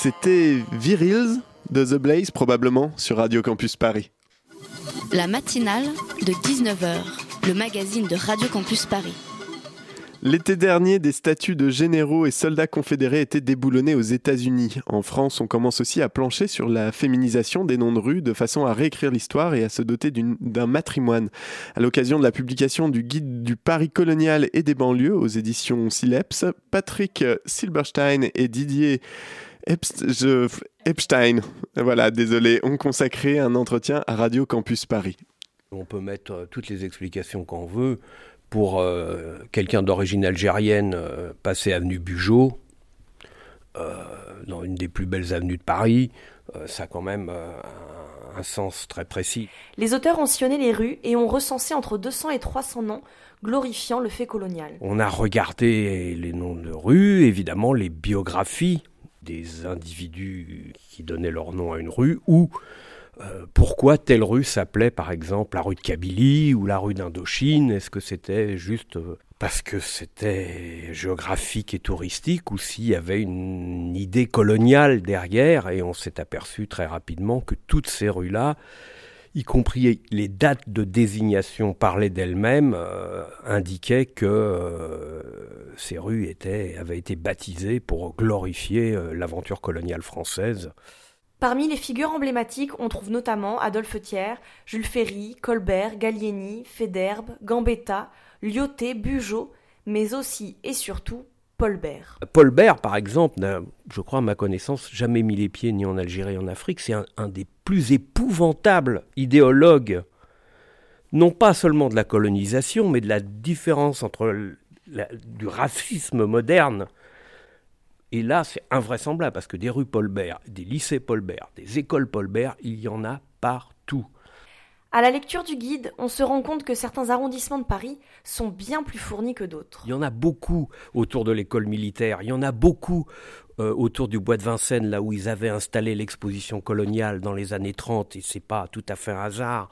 C'était Virils de The Blaze, probablement, sur Radio Campus Paris. La matinale de 19h, le magazine de Radio Campus Paris. L'été dernier, des statues de généraux et soldats confédérés étaient déboulonnés aux États-Unis. En France, on commence aussi à plancher sur la féminisation des noms de rues de façon à réécrire l'histoire et à se doter d'un matrimoine. À l'occasion de la publication du guide du Paris colonial et des banlieues aux éditions Sileps, Patrick Silberstein et Didier Epst- je- Epstein, voilà, désolé, ont consacré un entretien à Radio Campus Paris. On peut mettre euh, toutes les explications qu'on veut. Pour euh, quelqu'un d'origine algérienne, euh, passer avenue Bugeaud, euh, dans une des plus belles avenues de Paris, euh, ça a quand même euh, un, un sens très précis. Les auteurs ont sillonné les rues et ont recensé entre 200 et 300 noms glorifiant le fait colonial. On a regardé les noms de rues, évidemment les biographies des individus qui donnaient leur nom à une rue, ou euh, pourquoi telle rue s'appelait par exemple la rue de Kabylie ou la rue d'Indochine? Est-ce que c'était juste euh, parce que c'était géographique et touristique ou s'il y avait une idée coloniale derrière? Et on s'est aperçu très rapidement que toutes ces rues-là, y compris les dates de désignation parlaient d'elles-mêmes, euh, indiquaient que euh, ces rues avaient été baptisées pour glorifier euh, l'aventure coloniale française. Parmi les figures emblématiques, on trouve notamment Adolphe Thiers, Jules Ferry, Colbert, Gallieni, Féderbe, Gambetta, Lyoté, Bugeaud, mais aussi et surtout Paul Bert. Paul Bert, par exemple, n'a, je crois à ma connaissance, jamais mis les pieds ni en Algérie ni en Afrique. C'est un, des plus épouvantables idéologues, non pas seulement de la colonisation, mais de la différence entre la- du racisme moderne. Et là, c'est invraisemblable, parce que des rues Paul Bert, des lycées Paul Bert, des écoles Paul Bert, il y en a partout. À la lecture du guide, on se rend compte que certains arrondissements de Paris sont bien plus fournis que d'autres. Il y en a beaucoup autour de l'école militaire, il y en a beaucoup euh, autour du bois de Vincennes, là où ils avaient installé l'exposition coloniale dans les années 30, et c'est pas tout à fait un hasard,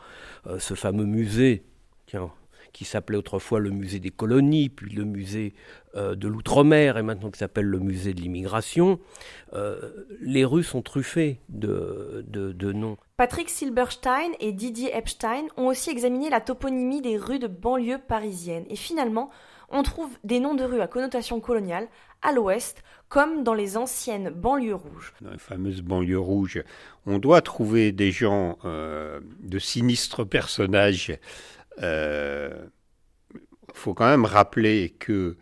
euh, ce fameux musée, tiens, qui s'appelait autrefois le musée des colonies, puis le musée euh, de l'outre-mer, et maintenant qui s'appelle le musée de l'immigration. Euh, les rues sont truffées de, de, de noms. Patrick Silberstein et Didier Epstein ont aussi examiné la toponymie des rues de banlieue parisiennes. Et finalement, on trouve des noms de rues à connotation coloniale à l'ouest, comme dans les anciennes banlieues rouges. Dans les fameuses banlieues rouges, on doit trouver des gens euh, de sinistres personnages. Il faut quand même rappeler que,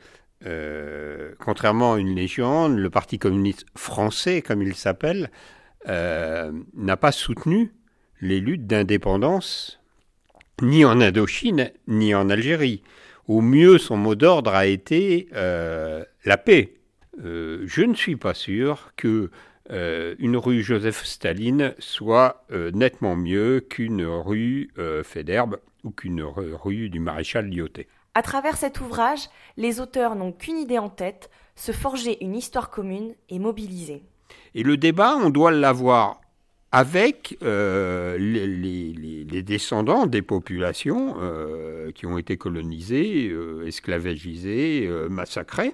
euh, contrairement à une légende, le Parti communiste français, comme il s'appelle, euh, n'a pas soutenu les luttes d'indépendance ni en Indochine ni en Algérie. Au mieux, son mot d'ordre a été euh, la paix. Euh, je ne suis pas sûr que euh, une rue Joseph Staline soit euh, nettement mieux qu'une rue euh, Féderbe ou qu'une ru- rue du maréchal Lyoté. À travers cet ouvrage, les auteurs n'ont qu'une idée en tête, se forger une histoire commune et mobiliser. Et le débat, on doit l'avoir avec euh, les, les- les- les descendants des populations euh, qui ont été colonisées, euh, esclavagisées, euh, massacrées,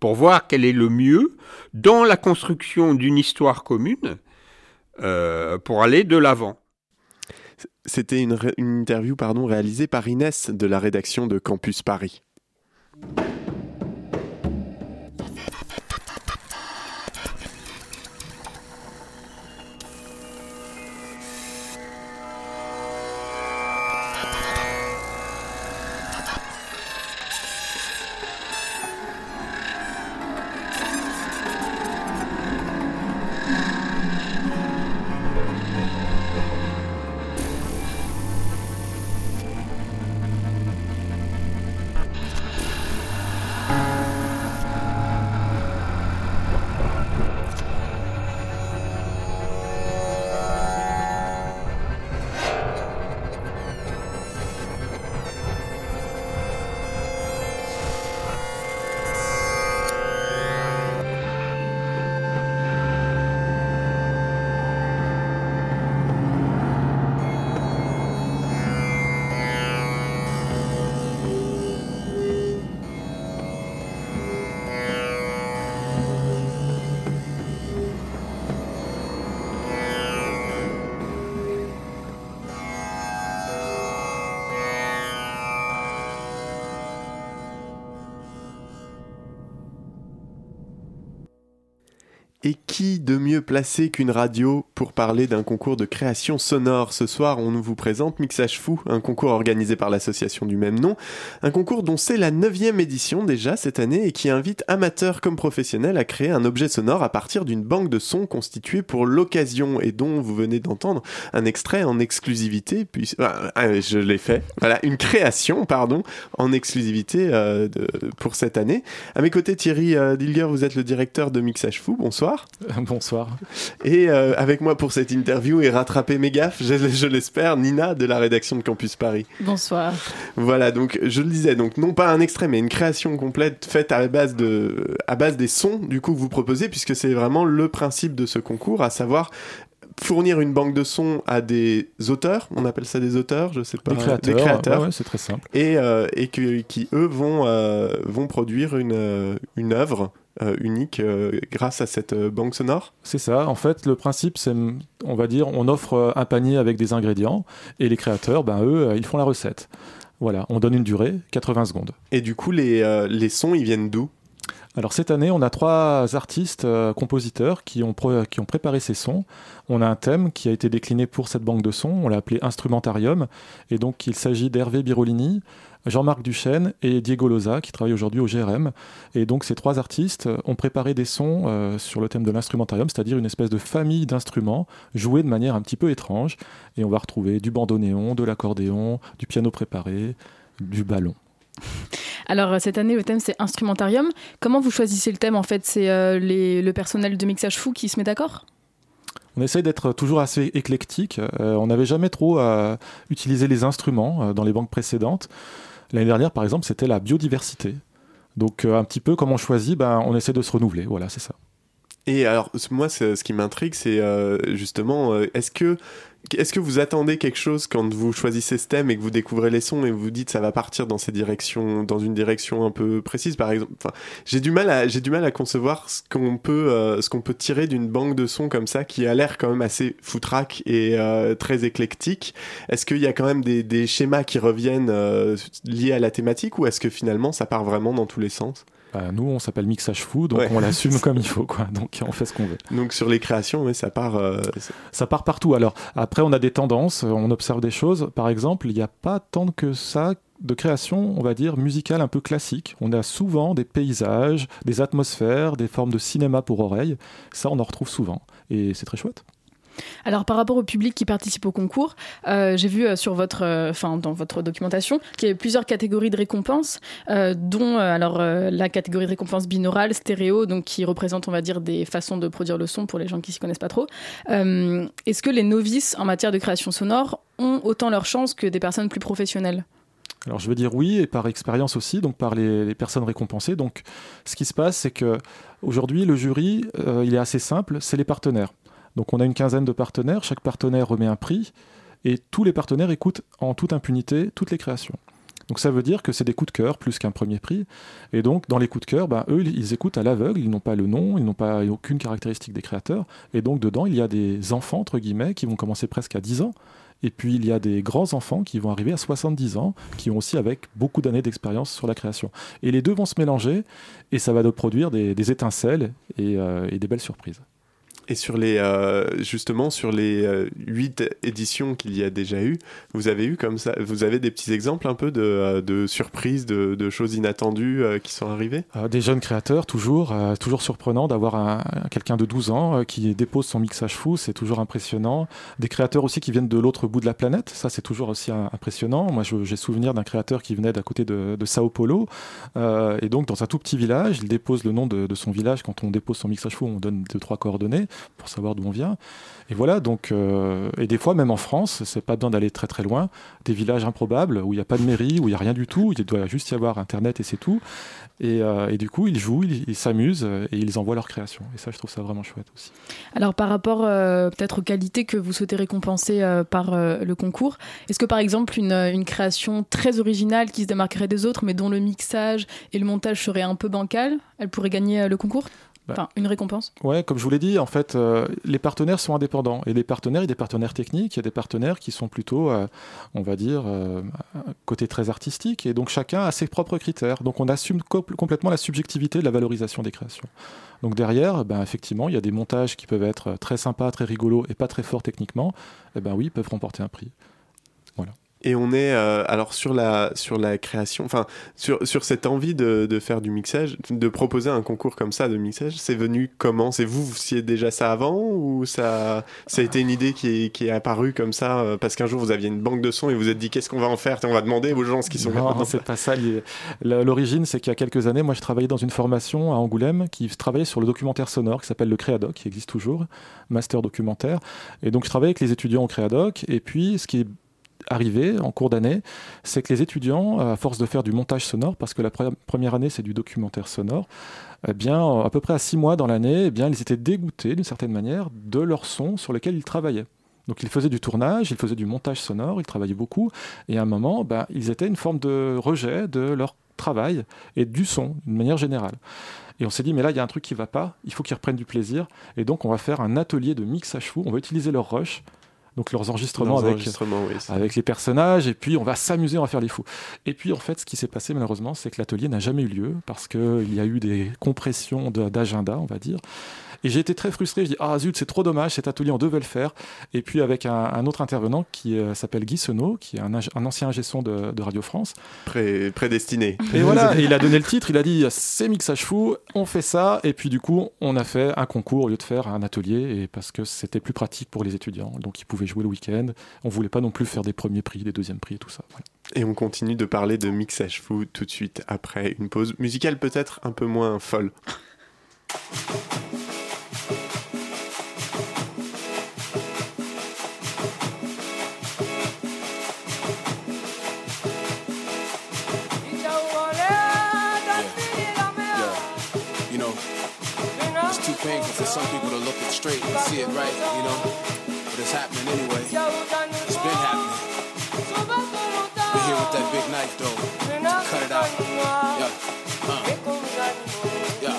pour voir quel est le mieux dans la construction d'une histoire commune euh, pour aller de l'avant. C'était une, interview réalisée par Inès de la rédaction de Campus Paris. Placé qu'une radio pour parler d'un concours de création sonore Ce soir, on vous présente Mixage Fou, un concours organisé par l'association du même nom. Un concours dont c'est la neuvième édition déjà cette année et qui invite amateurs comme professionnels à créer un objet sonore à partir d'une banque de sons constituée pour l'occasion et dont vous venez d'entendre un extrait en exclusivité. Puis, ah, ah, je l'ai fait. Voilà, une création, pardon, en exclusivité euh, de- pour cette année. À mes côtés, Thierry euh, Dilger, vous êtes le directeur de Mixage Fou. Bonsoir. Bonsoir. Et euh, avec moi pour cette interview et rattraper mes gaffes, je, je l'espère, Nina de la rédaction de Campus Paris. Bonsoir. Voilà, donc je le disais, donc non pas un extrait, mais une création complète faite à base, de, à base des sons du coup que vous proposez, puisque c'est vraiment le principe de ce concours, à savoir fournir une banque de sons à des auteurs, on appelle ça des auteurs, je sais pas, Des créateurs, ouais, ouais, c'est très simple. et, euh, et que- qui eux vont, euh, vont produire une, euh, une œuvre euh, unique euh, grâce à cette euh, banque sonore. C'est ça. En fait, le principe, c'est, on va dire, on offre un panier avec des ingrédients et les créateurs, ben eux, ils font la recette. Voilà, on donne une durée, 80 secondes. Et du coup, les, les sons, ils viennent d'où? Alors cette année, on a trois artistes, euh, compositeurs qui ont, qui ont préparé ces sons. On a un thème qui a été décliné pour cette banque de sons, on l'a appelé Instrumentarium. Et donc il s'agit d'Hervé Birolini, Jean-Marc Duchesne et Diego Loza qui travaillent aujourd'hui au GRM. Et donc ces trois artistes ont préparé des sons euh, sur le thème de l'instrumentarium, c'est-à-dire une espèce de famille d'instruments joués de manière un petit peu étrange. Et on va retrouver du bandoneon, de l'accordéon, du piano préparé, du ballon. Alors euh, cette année, le thème c'est instrumentarium. Comment vous choisissez le thème en fait? C'est euh, le personnel de mixage fou qui se met d'accord? On essaye d'être toujours assez éclectique. Euh, on n'avait jamais trop euh, utilisé les instruments euh, dans les banques précédentes. L'année dernière, par exemple, c'était la biodiversité. Donc euh, un petit peu comme on choisit, ben, on essaie de se renouveler. Voilà, c'est ça. Et alors, moi, ce qui m'intrigue, c'est euh, justement, euh, est-ce que, est-ce que vous attendez quelque chose quand vous choisissez ce thème et que vous découvrez les sons et vous dites ça va partir dans ces directions, dans une direction un peu précise, par exemple? J'ai du mal à, j'ai du mal à concevoir ce qu'on peut, euh, ce qu'on peut tirer d'une banque de sons comme ça qui a l'air quand même assez foutraque et euh, très éclectique. Est-ce qu'il y a quand même des, des schémas qui reviennent euh, liés à la thématique ou est-ce que finalement ça part vraiment dans tous les sens? Bah, nous, on s'appelle Mixage Fou, donc Ouais. on l'assume comme il faut. Quoi. Donc on fait ce qu'on veut. Donc sur les créations, ça part. euh, Ça part partout. Alors après, on a des tendances, on observe des choses. Par exemple, il n'y a pas tant que ça de création, on va dire, musicale un peu classique. On a souvent des paysages, des atmosphères, des formes de cinéma pour oreille. Ça, on en retrouve souvent. Et c'est très chouette. Alors par rapport au public qui participe au concours, euh, j'ai vu euh, sur votre, euh, enfin dans votre documentation qu'il y avait plusieurs catégories de récompenses, dont alors la catégorie de récompense binaurale, stéréo, donc qui représente on va dire des façons de produire le son pour les gens qui s'y connaissent pas trop. Est-ce que les novices en matière de création sonore ont autant leur chance que des personnes plus professionnelles? Alors je veux dire oui, et par expérience aussi, donc par les, les personnes récompensées. Donc ce qui se passe, c'est que aujourd'hui le jury, il est assez simple, c'est les partenaires. Donc on a une quinzaine de partenaires, chaque partenaire remet un prix, et tous les partenaires écoutent en toute impunité toutes les créations. Donc ça veut dire que c'est des coups de cœur plus qu'un premier prix. Et donc dans les coups de cœur, ben, eux, ils écoutent à l'aveugle, ils n'ont pas le nom, ils n'ont pas aucune caractéristique des créateurs. Et donc dedans, il y a des enfants, entre guillemets, qui vont commencer presque à 10 ans. Et puis il y a des grands enfants qui vont arriver à 70 ans, qui ont aussi avec beaucoup d'années d'expérience sur la création. Et les deux vont se mélanger, et ça va produire des, étincelles euh, et des belles surprises. Et sur les, euh, justement, sur les euh, huit éditions qu'il y a déjà eu, vous avez eu comme ça, vous avez des petits exemples un peu de, euh, de surprises, de, de choses inattendues qui sont arrivées? Des jeunes créateurs, toujours, toujours surprenant d'avoir un, quelqu'un de 12 ans qui dépose son mixage fou, c'est toujours impressionnant. Des créateurs aussi qui viennent de l'autre bout de la planète, ça c'est toujours aussi impressionnant. Moi j'ai souvenir d'un créateur qui venait d'à côté de, Sao Paulo, et donc dans un tout petit village, il dépose le nom de, de son village. Quand on dépose son mixage fou, on donne deux, trois coordonnées pour savoir d'où on vient. Et voilà, donc, euh, et des fois, même en France, c'est pas besoin d'aller très très loin, des villages improbables où il n'y a pas de mairie, où il n'y a rien du tout, il doit juste y avoir Internet et c'est tout. Et, euh, du coup, ils jouent, ils s'amusent et ils envoient leur création. Et ça, je trouve ça vraiment chouette aussi. Alors par rapport euh, peut-être aux qualités que vous souhaitez récompenser par le concours, est-ce que par exemple une, une création très originale qui se démarquerait des autres mais dont le mixage et le montage seraient un peu bancal, elle pourrait gagner le concours? Enfin, une récompense Ouais, comme je vous l'ai dit, en fait, euh, les partenaires sont indépendants. Et les partenaires, il y a des partenaires techniques, il y a des partenaires qui sont plutôt, euh, on va dire, euh, côté très artistique. Et donc chacun a ses propres critères. Donc on assume co- complètement la subjectivité de la valorisation des créations. Donc derrière, ben, effectivement, il y a des montages qui peuvent être très sympas, très rigolos et pas très forts techniquement. Et ben oui, ils peuvent remporter un prix. Voilà. Et on est euh, alors sur la, sur la création, enfin sur, sur cette envie de, de faire du mixage, de proposer un concours comme ça de mixage, c'est venu comment? C'est vous, vous faisiez déjà ça avant ou ça, ça a été une idée qui est, qui est apparue comme ça euh, parce qu'un jour vous aviez une banque de sons et vous vous êtes dit qu'est-ce qu'on va en faire? On va demander aux gens ce qu'ils sont Non, capables. c'est pas ça. L'origine, c'est qu'il y a quelques années, moi, je travaillais dans une formation à Angoulême qui travaillait sur le documentaire sonore qui s'appelle le Créadoc, qui existe toujours, master documentaire. Et donc, je travaillais avec les étudiants au Créadoc. Et puis, ce qui est arrivé en cours d'année, c'est que les étudiants, à force de faire du montage sonore, parce que la pre- première année, c'est du documentaire sonore, eh bien, à peu près à six mois dans l'année, eh bien, ils étaient dégoûtés, d'une certaine manière, de leur son sur lequel ils travaillaient. Donc ils faisaient du tournage, ils faisaient du montage sonore, ils travaillaient beaucoup, et à un moment, ben, ils étaient une forme de rejet de leur travail et du son, d'une manière générale. Et on s'est dit, mais là, il y a un truc qui va pas, il faut qu'ils reprennent du plaisir, et donc on va faire un atelier de mixage fou, on va utiliser leur rush, donc leurs enregistrements, Leurs avec, enregistrements, oui, c'est- avec les personnages, et puis on va s'amuser, on va faire les fous. Et puis en fait, ce qui s'est passé malheureusement, c'est que l'atelier n'a jamais eu lieu, parce qu'il y a eu des compressions d'agenda, on va dire. Et j'ai été très frustré, je dis, ah zut, c'est trop dommage, cet atelier, on devait le faire. Et puis avec un, un autre intervenant qui euh, s'appelle Guy Senot, qui est un, ancien ingé son de, de Radio France. Pré- prédestiné. Et voilà, et il a donné le titre, il a dit, c'est mixage fou, on fait ça, et puis du coup, on a fait un concours au lieu de faire un atelier, et parce que c'était plus pratique pour les étudiants, donc ils pouvaient jouer le week-end. On voulait pas non plus faire des premiers prix, des deuxièmes prix et tout ça. voilà. Et on continue de parler de mixage fou tout de suite après une pause musicale peut-être un peu moins folle. You know, it's too painful for some people to look it straight and see it right, you know? Happening anyway. It's been happening. We're here with that big knife though. Cut it out. Yeah. Uh. Yeah.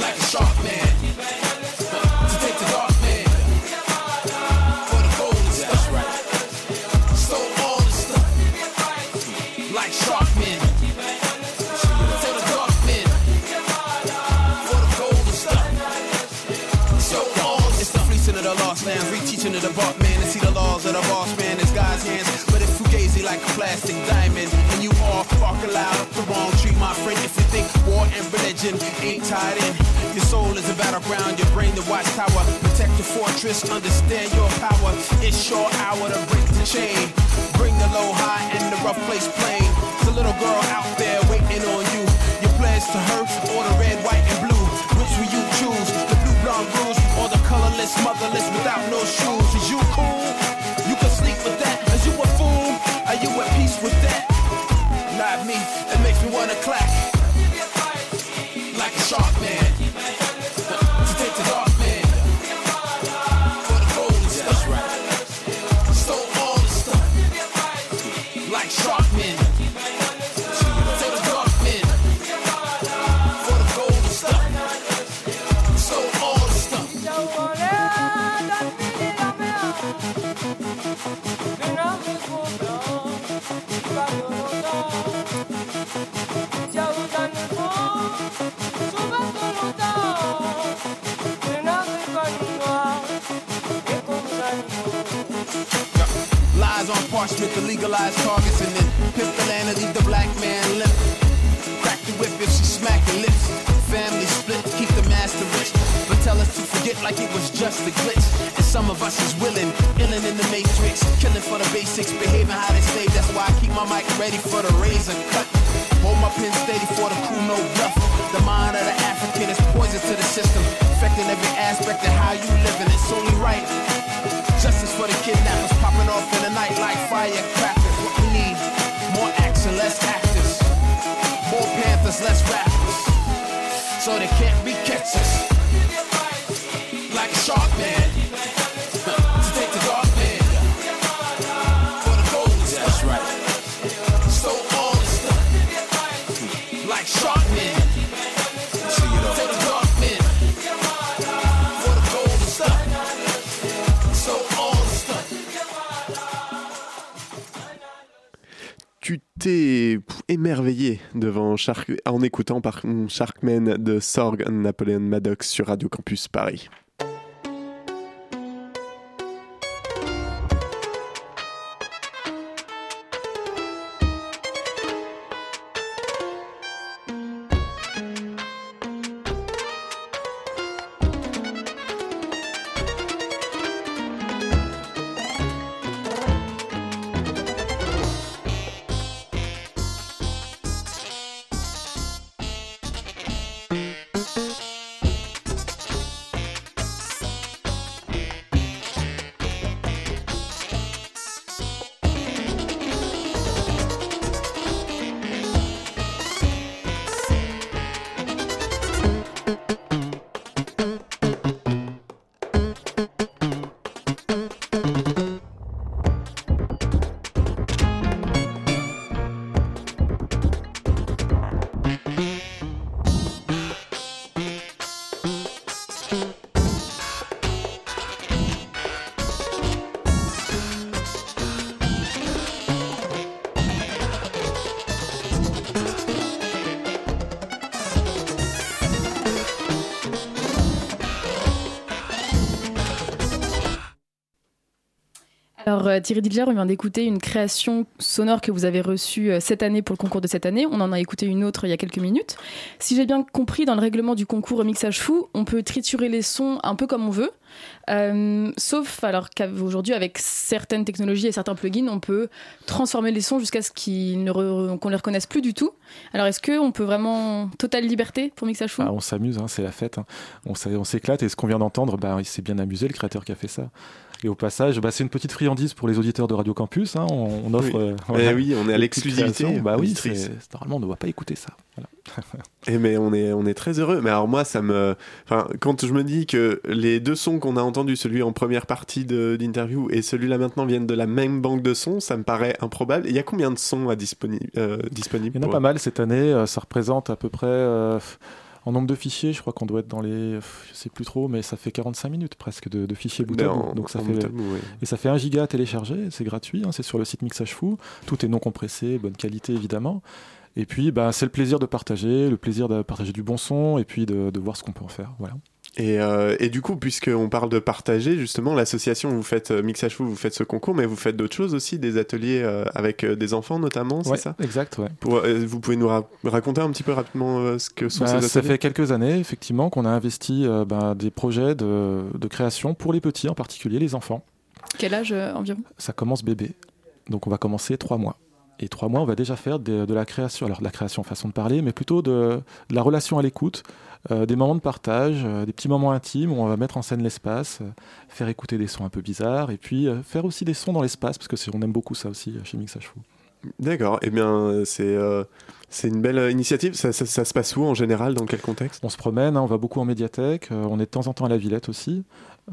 Like a sharp man. To take the dark man. For the. Like sharp men. Of the bark man, and see the laws of the boss man. It's God's hands, but it's fugazi like a plastic diamond. And you all bark aloud the wrong tree, my friend. If you think war and religion ain't tied in, your soul is a battleground, your brain the watchtower. Protect your fortress, understand your power. It's your hour to break the chain. Bring the low high and the rough place plain. A little girl out there waiting on you. Your pledge to her, or the red, white, and blue. Which will you choose? The blue, blonde bruise, or the colorless, motherless without no shoes? Then pimp the land and leave the black man limp. Crack the whip if she smacking lips. Family split, keep the master rich. But tell us to forget like it was just a glitch. And some of us is willing, illin' in the matrix. Killing for the basics, behaving how they say. That's why I keep my mic ready for the razor cut. Émerveillé devant Shark... en écoutant par Sharkman de Sorg Napoleon Maddox sur Radio Campus Paris. Alors euh, Thierry Dilger, on vient d'écouter une création sonore que vous avez reçue euh, cette année pour le concours de cette année. On en a écouté une autre il y a quelques minutes. Si j'ai bien compris, dans le règlement du concours Mixage Fou, on peut triturer les sons un peu comme on veut. Euh, sauf alors qu'aujourd'hui, avec certaines technologies et certains plugins, on peut transformer les sons jusqu'à ce qu'ils ne qu'on les reconnaisse plus du tout. Alors est-ce qu'on peut vraiment totale liberté pour Mixage Fou? Ah, on s'amuse, hein, c'est la fête. hein. On s'éclate et ce qu'on vient d'entendre, bah, il s'est bien amusé, le créateur qui a fait ça. Et au passage, bah, c'est une petite friandise pour les auditeurs de Radio Campus. hein. On, on offre. Oui. Eh oui, on est à l'exclusivité. Bah oui, normalement, on ne doit pas écouter ça. Voilà. Eh mais on est on est très heureux. Mais alors moi ça me, enfin quand je me dis que les deux sons qu'on a entendus, celui en première partie d'interview et celui-là maintenant viennent de la même banque de sons, ça me paraît improbable. Il y a combien de sons à euh, disponibles Il y en a pas mal cette année. euh, Ça représente à peu près. euh, en nombre de fichiers, je crois qu'on doit être dans les. Je sais plus trop, mais ça fait 45 minutes presque de, de fichiers bout à bout. en- Donc ça fait, bout. Et ça fait 1 giga à télécharger, c'est gratuit, hein, c'est sur le site Mixage Fou. Tout est non compressé, bonne qualité évidemment. Et puis, bah, c'est le plaisir de partager, le plaisir de partager du bon son et puis de, de voir ce qu'on peut en faire. Voilà. Et, euh, et du coup, puisqu'on parle de partager, justement, l'association, vous faites euh, Mixage Fou, vous faites ce concours, mais vous faites d'autres choses aussi, des ateliers euh, avec euh, des enfants notamment, c'est Ouais, ça? Exact, ouais. Pour, euh, Vous pouvez nous ra- raconter un petit peu rapidement euh, ce que sont Bah, ces ça ateliers? fait quelques années, effectivement, qu'on a investi euh, bah, des projets de, de création pour les petits, en particulier les enfants. Quel âge euh, environ? Ça commence bébé. Donc on va commencer trois mois. Et trois mois, on va déjà faire de, de la création, alors de la création façon de parler, mais plutôt de, de la relation à l'écoute, euh, des moments de partage, euh, des petits moments intimes où on va mettre en scène l'espace, euh, faire écouter des sons un peu bizarres, et puis faire aussi des sons dans l'espace, parce que on aime beaucoup ça aussi chez Mixage Fou. D'accord, eh bien c'est c'est une belle initiative. Ça, ça- ça se passe où en général Dans quel contexte? On se promène, hein, on va beaucoup en médiathèque, on est de temps en temps à la Villette aussi.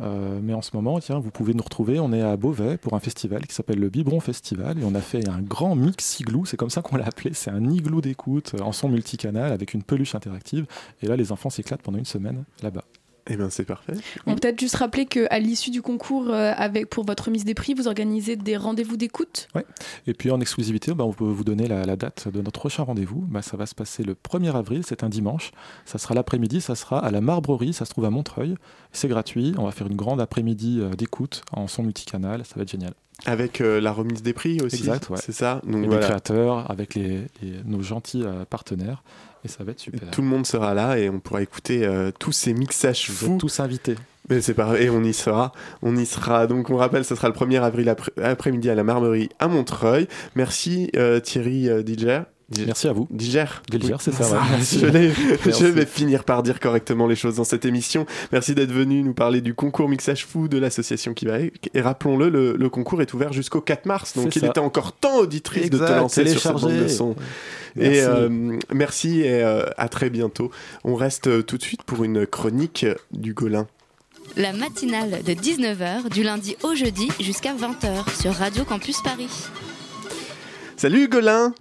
Euh, mais en ce moment, vous pouvez nous retrouver. On est à Beauvais pour un festival qui s'appelle le Biberon Festival et on a fait un grand mix igloo. C'est comme ça qu'on l'a appelé. C'est un igloo d'écoute en son multicanal avec une peluche interactive. Et là, les enfants s'éclatent pendant une semaine là-bas. Eh bien, c'est parfait. On peut peut-être juste rappeler qu'à l'issue du concours, euh, avec, pour votre remise des prix, vous organisez des rendez-vous d'écoute. Ouais. Et puis en exclusivité, bah, on peut vous donner la, la date de notre prochain rendez-vous. Bah, ça va se passer le 1er avril, c'est un dimanche. Ça sera l'après-midi, ça sera à la Marbrerie, ça se trouve à Montreuil. C'est gratuit. On va faire une grande après-midi euh, d'écoute en son multicanal. Ça va être génial. Avec euh, la remise des prix aussi. Exact, ouais. C'est ça? Et Donc les voilà. créateurs, avec les, les- nos gentils euh, partenaires. Et ça va être super. Tout le monde sera là et on pourra écouter euh, tous ces mixages Vous êtes tous invités. Mais c'est pareil, et on y sera. On y sera. Donc on rappelle, ce sera le 1er avril après- après-midi à la Marmerie à Montreuil. Merci euh, Thierry euh, Diger. Merci à vous. Diger. Diger, Oui. c'est ça, je, vais finir par dire correctement les choses dans cette émission. Merci d'être venu nous parler du concours Mixage Fou de l'association qui va. Et rappelons-le, le, le concours est ouvert jusqu'au 4 mars. Donc il ça. était encore temps, auditrice, de te Exact, lancer sur cette bande de son. Merci. Et euh, merci et euh, à très bientôt. On reste euh, tout de suite pour une chronique du Golin. La matinale de 19h du lundi au jeudi jusqu'à 20h sur Radio Campus Paris. Salut Golin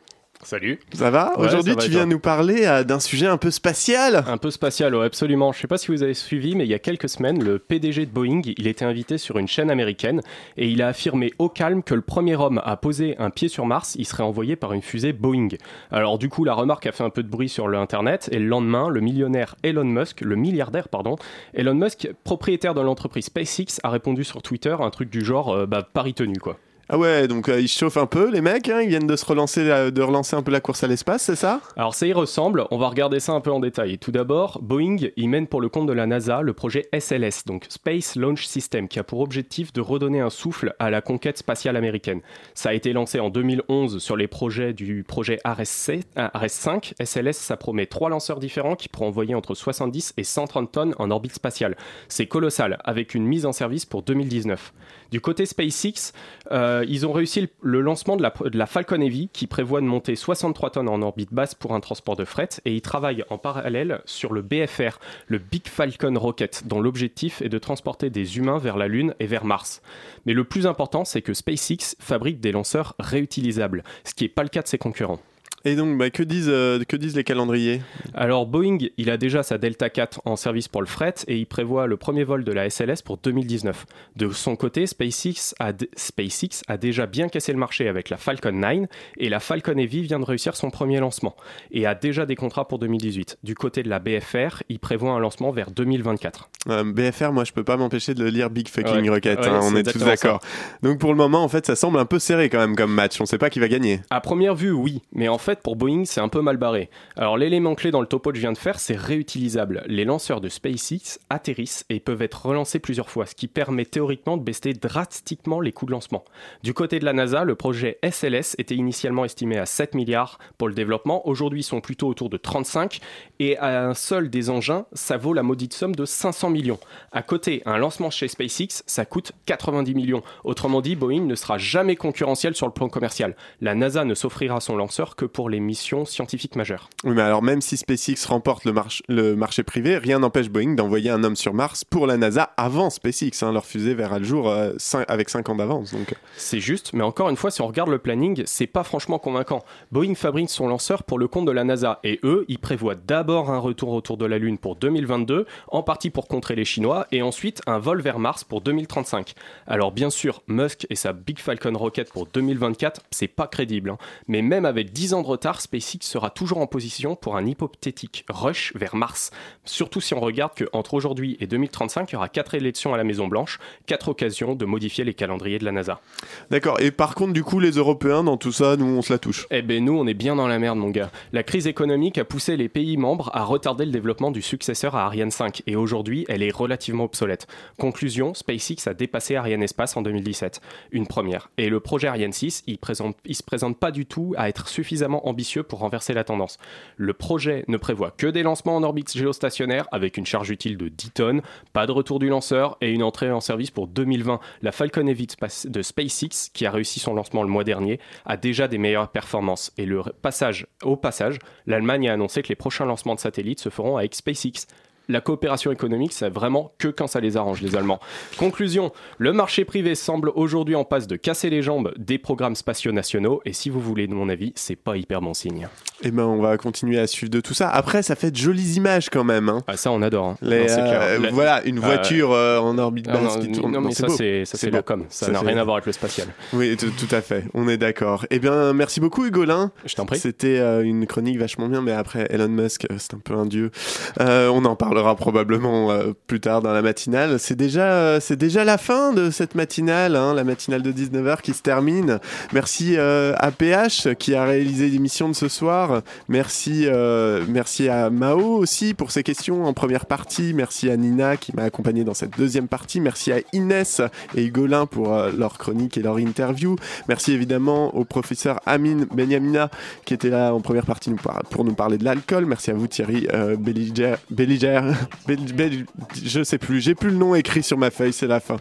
Salut. Ça va Ouais, Aujourd'hui, tu viens toi nous parler euh, d'un sujet un peu spatial. Un peu spatial, ouais, absolument. Je sais pas si vous avez suivi, mais il y a quelques semaines, le PDG de Boeing, il était invité sur une chaîne américaine et il a affirmé au calme que le premier homme à poser un pied sur Mars, il serait envoyé par une fusée Boeing. Alors du coup, la remarque a fait un peu de bruit sur l'internet et le lendemain, le millionnaire Elon Musk, le milliardaire pardon, Elon Musk, propriétaire de l'entreprise SpaceX, a répondu sur Twitter un truc du genre, euh, bah pari tenu quoi. Ah ouais, donc euh, ils chauffent un peu, les mecs, hein, ils viennent de se relancer, euh, de relancer un peu la course à l'espace, c'est ça? Alors ça y ressemble, on va regarder ça un peu en détail. Tout d'abord, Boeing, il mène pour le compte de la NASA le projet SLS, donc Space Launch System, qui a pour objectif de redonner un souffle à la conquête spatiale américaine. Ça a été lancé en 2011 sur les projets du projet RSC, euh, RS5. SLS, ça promet trois lanceurs différents qui pourront envoyer entre 70 et 130 tonnes en orbite spatiale. C'est colossal, avec une mise en service pour 2019. Du côté SpaceX, euh, ils ont réussi le, lancement de la, de la Falcon Heavy qui prévoit de monter 63 tonnes en orbite basse pour un transport de fret et ils travaillent en parallèle sur le BFR, le Big Falcon Rocket, dont l'objectif est de transporter des humains vers la Lune et vers Mars. Mais le plus important, c'est que SpaceX fabrique des lanceurs réutilisables, ce qui n'est pas le cas de ses concurrents. Et donc, bah, que, disent, euh, que disent les calendriers? Alors Boeing, il a déjà sa Delta 4 en service pour le fret et il prévoit le premier vol de la SLS pour 2019. De son côté, SpaceX a, SpaceX a déjà bien cassé le marché avec la Falcon 9 et la Falcon Heavy vient de réussir son premier lancement et a déjà des contrats pour 2018. Du côté de la BFR, il prévoit un lancement vers 2024. Euh, BFR, moi, je peux pas m'empêcher de le lire Big Fucking Ouais. Rocket, Ouais, hein, on est tous d'accord. Donc pour le moment, en fait, ça semble un peu serré quand même comme match, on sait pas qui va gagner. À première vue, oui, mais en fait, pour Boeing, c'est un peu mal barré. Alors, l'élément clé dans le topo que je viens de faire, c'est réutilisable. Les lanceurs de SpaceX atterrissent et peuvent être relancés plusieurs fois, ce qui permet théoriquement de baisser drastiquement les coûts de lancement. Du côté de la NASA, le projet SLS était initialement estimé à 7 milliards pour le développement. Aujourd'hui, ils sont plutôt autour de 35 et à un seul des engins, ça vaut la maudite somme de 500 millions. À côté, un lancement chez SpaceX, ça coûte 90 millions. Autrement dit, Boeing ne sera jamais concurrentiel sur le plan commercial. La NASA ne s'offrira son lanceur que pour les missions scientifiques majeures. Oui, mais alors même si SpaceX remporte le, march- le marché privé, rien n'empêche Boeing d'envoyer un homme sur Mars pour la NASA avant SpaceX. hein. Leur fusée verra le jour euh, cin- avec 5 ans d'avance. Donc... C'est juste, mais encore une fois, si on regarde le planning, c'est pas franchement convaincant. Boeing fabrique son lanceur pour le compte de la NASA et eux, ils prévoient d'abord un retour autour de la Lune pour 2022, en partie pour contrer les Chinois, et ensuite un vol vers Mars pour 2035. Alors bien sûr, Musk et sa Big Falcon Rocket pour 2024, c'est pas crédible. hein. Mais même avec 10 ans de retard, SpaceX sera toujours en position pour un hypothétique rush vers Mars. Surtout si on regarde qu'entre aujourd'hui et 2035, il y aura 4 élections à la Maison Blanche, 4 occasions de modifier les calendriers de la NASA. D'accord, et par contre, du coup, les Européens, dans tout ça, nous, on se la touche. Eh ben nous, on est bien dans la merde, mon gars. La crise économique a poussé les pays membres à retarder le développement du successeur à Ariane 5, et aujourd'hui, elle est relativement obsolète. Conclusion, SpaceX a dépassé Ariane Espace en 2017, une première. Et le projet Ariane 6, il, présente, il se présente pas du tout à être suffisamment ambitieux pour renverser la tendance. Le projet ne prévoit que des lancements en orbite géostationnaire avec une charge utile de 10 tonnes, pas de retour du lanceur et une entrée en service pour 2020. La Falcon Heavy de Spa- de SpaceX, qui a réussi son lancement le mois dernier, a déjà des meilleures performances. Et le passage, au passage, l'Allemagne a annoncé que les prochains lancements de satellites se feront avec SpaceX. La coopération économique, c'est vraiment que quand ça les arrange, les Allemands. Conclusion, le marché privé semble aujourd'hui en passe de casser les jambes des programmes spatiaux nationaux, et si vous voulez de mon avis, c'est pas hyper bon signe. Eh ben, on va continuer à suivre de tout ça. Après, ça fait de jolies images quand même. hein. Ah, ça, on adore. hein. Les, Non, c'est clair. euh, La- Voilà, une Ah, voiture euh, en orbite basse qui tourne. non, mais ça, c'est ça, c'est beau. comme. Ça n'a rien à voir avec le spatial. Oui, tout, à fait. On est d'accord. Eh bien, merci beaucoup, Hugolin. Je t'en prie. C'était euh, une chronique vachement bien, mais après, Elon Musk, euh, c'est un peu un dieu. Euh, on en parlera probablement euh, plus tard dans la matinale. C'est déjà, euh, c'est déjà la fin de cette matinale, hein, la matinale de 19h qui se termine. Merci euh, à PH qui a réalisé l'émission de ce soir. Merci, merci à Mao aussi pour ses questions en première partie. Merci à Nina qui m'a accompagné dans cette deuxième partie. Merci à Inès et Hugolin pour leur chronique et leur interview. Merci évidemment au professeur Amine Benyamina qui était là en première partie pour nous parler de l'alcool. Merci à vous Thierry Belliger, Belliger je sais plus, j'ai plus le nom écrit sur ma feuille, c'est la fin.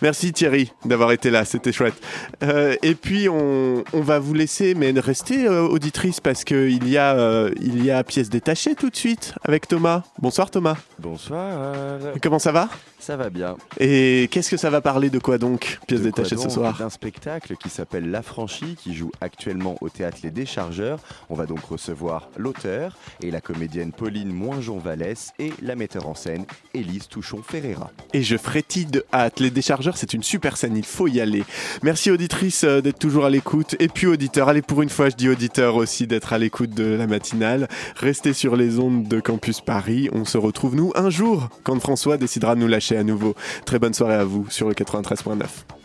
Merci Thierry d'avoir été là, c'était chouette. Euh, et puis on, on va vous laisser, mais restez euh, auditrice parce que il y a euh, il y a pièce détachée tout de suite avec Thomas. Bonsoir Thomas. Bonsoir. Comment ça va? Ça va bien. Et qu'est-ce que ça va parler de quoi donc Pièce De détachée ce soir? D'un spectacle qui s'appelle L'Affranchi, qui joue actuellement au théâtre Les Déchargeurs. On va donc recevoir l'auteur et la comédienne Pauline Moinjon-Vallès et la metteur en scène Élise Touchon-Ferreira. Et je frétille de hâte. Les déchargeurs, c'est une super scène, il faut y aller. Merci auditrice euh, d'être toujours à l'écoute. Et puis auditeur, allez pour une fois, je dis auditeur aussi d'être à l'écoute de la matinale. Restez sur les ondes de Campus Paris. On se retrouve nous un jour quand François décidera de nous lâcher à nouveau. Très bonne soirée à vous sur le 93.9.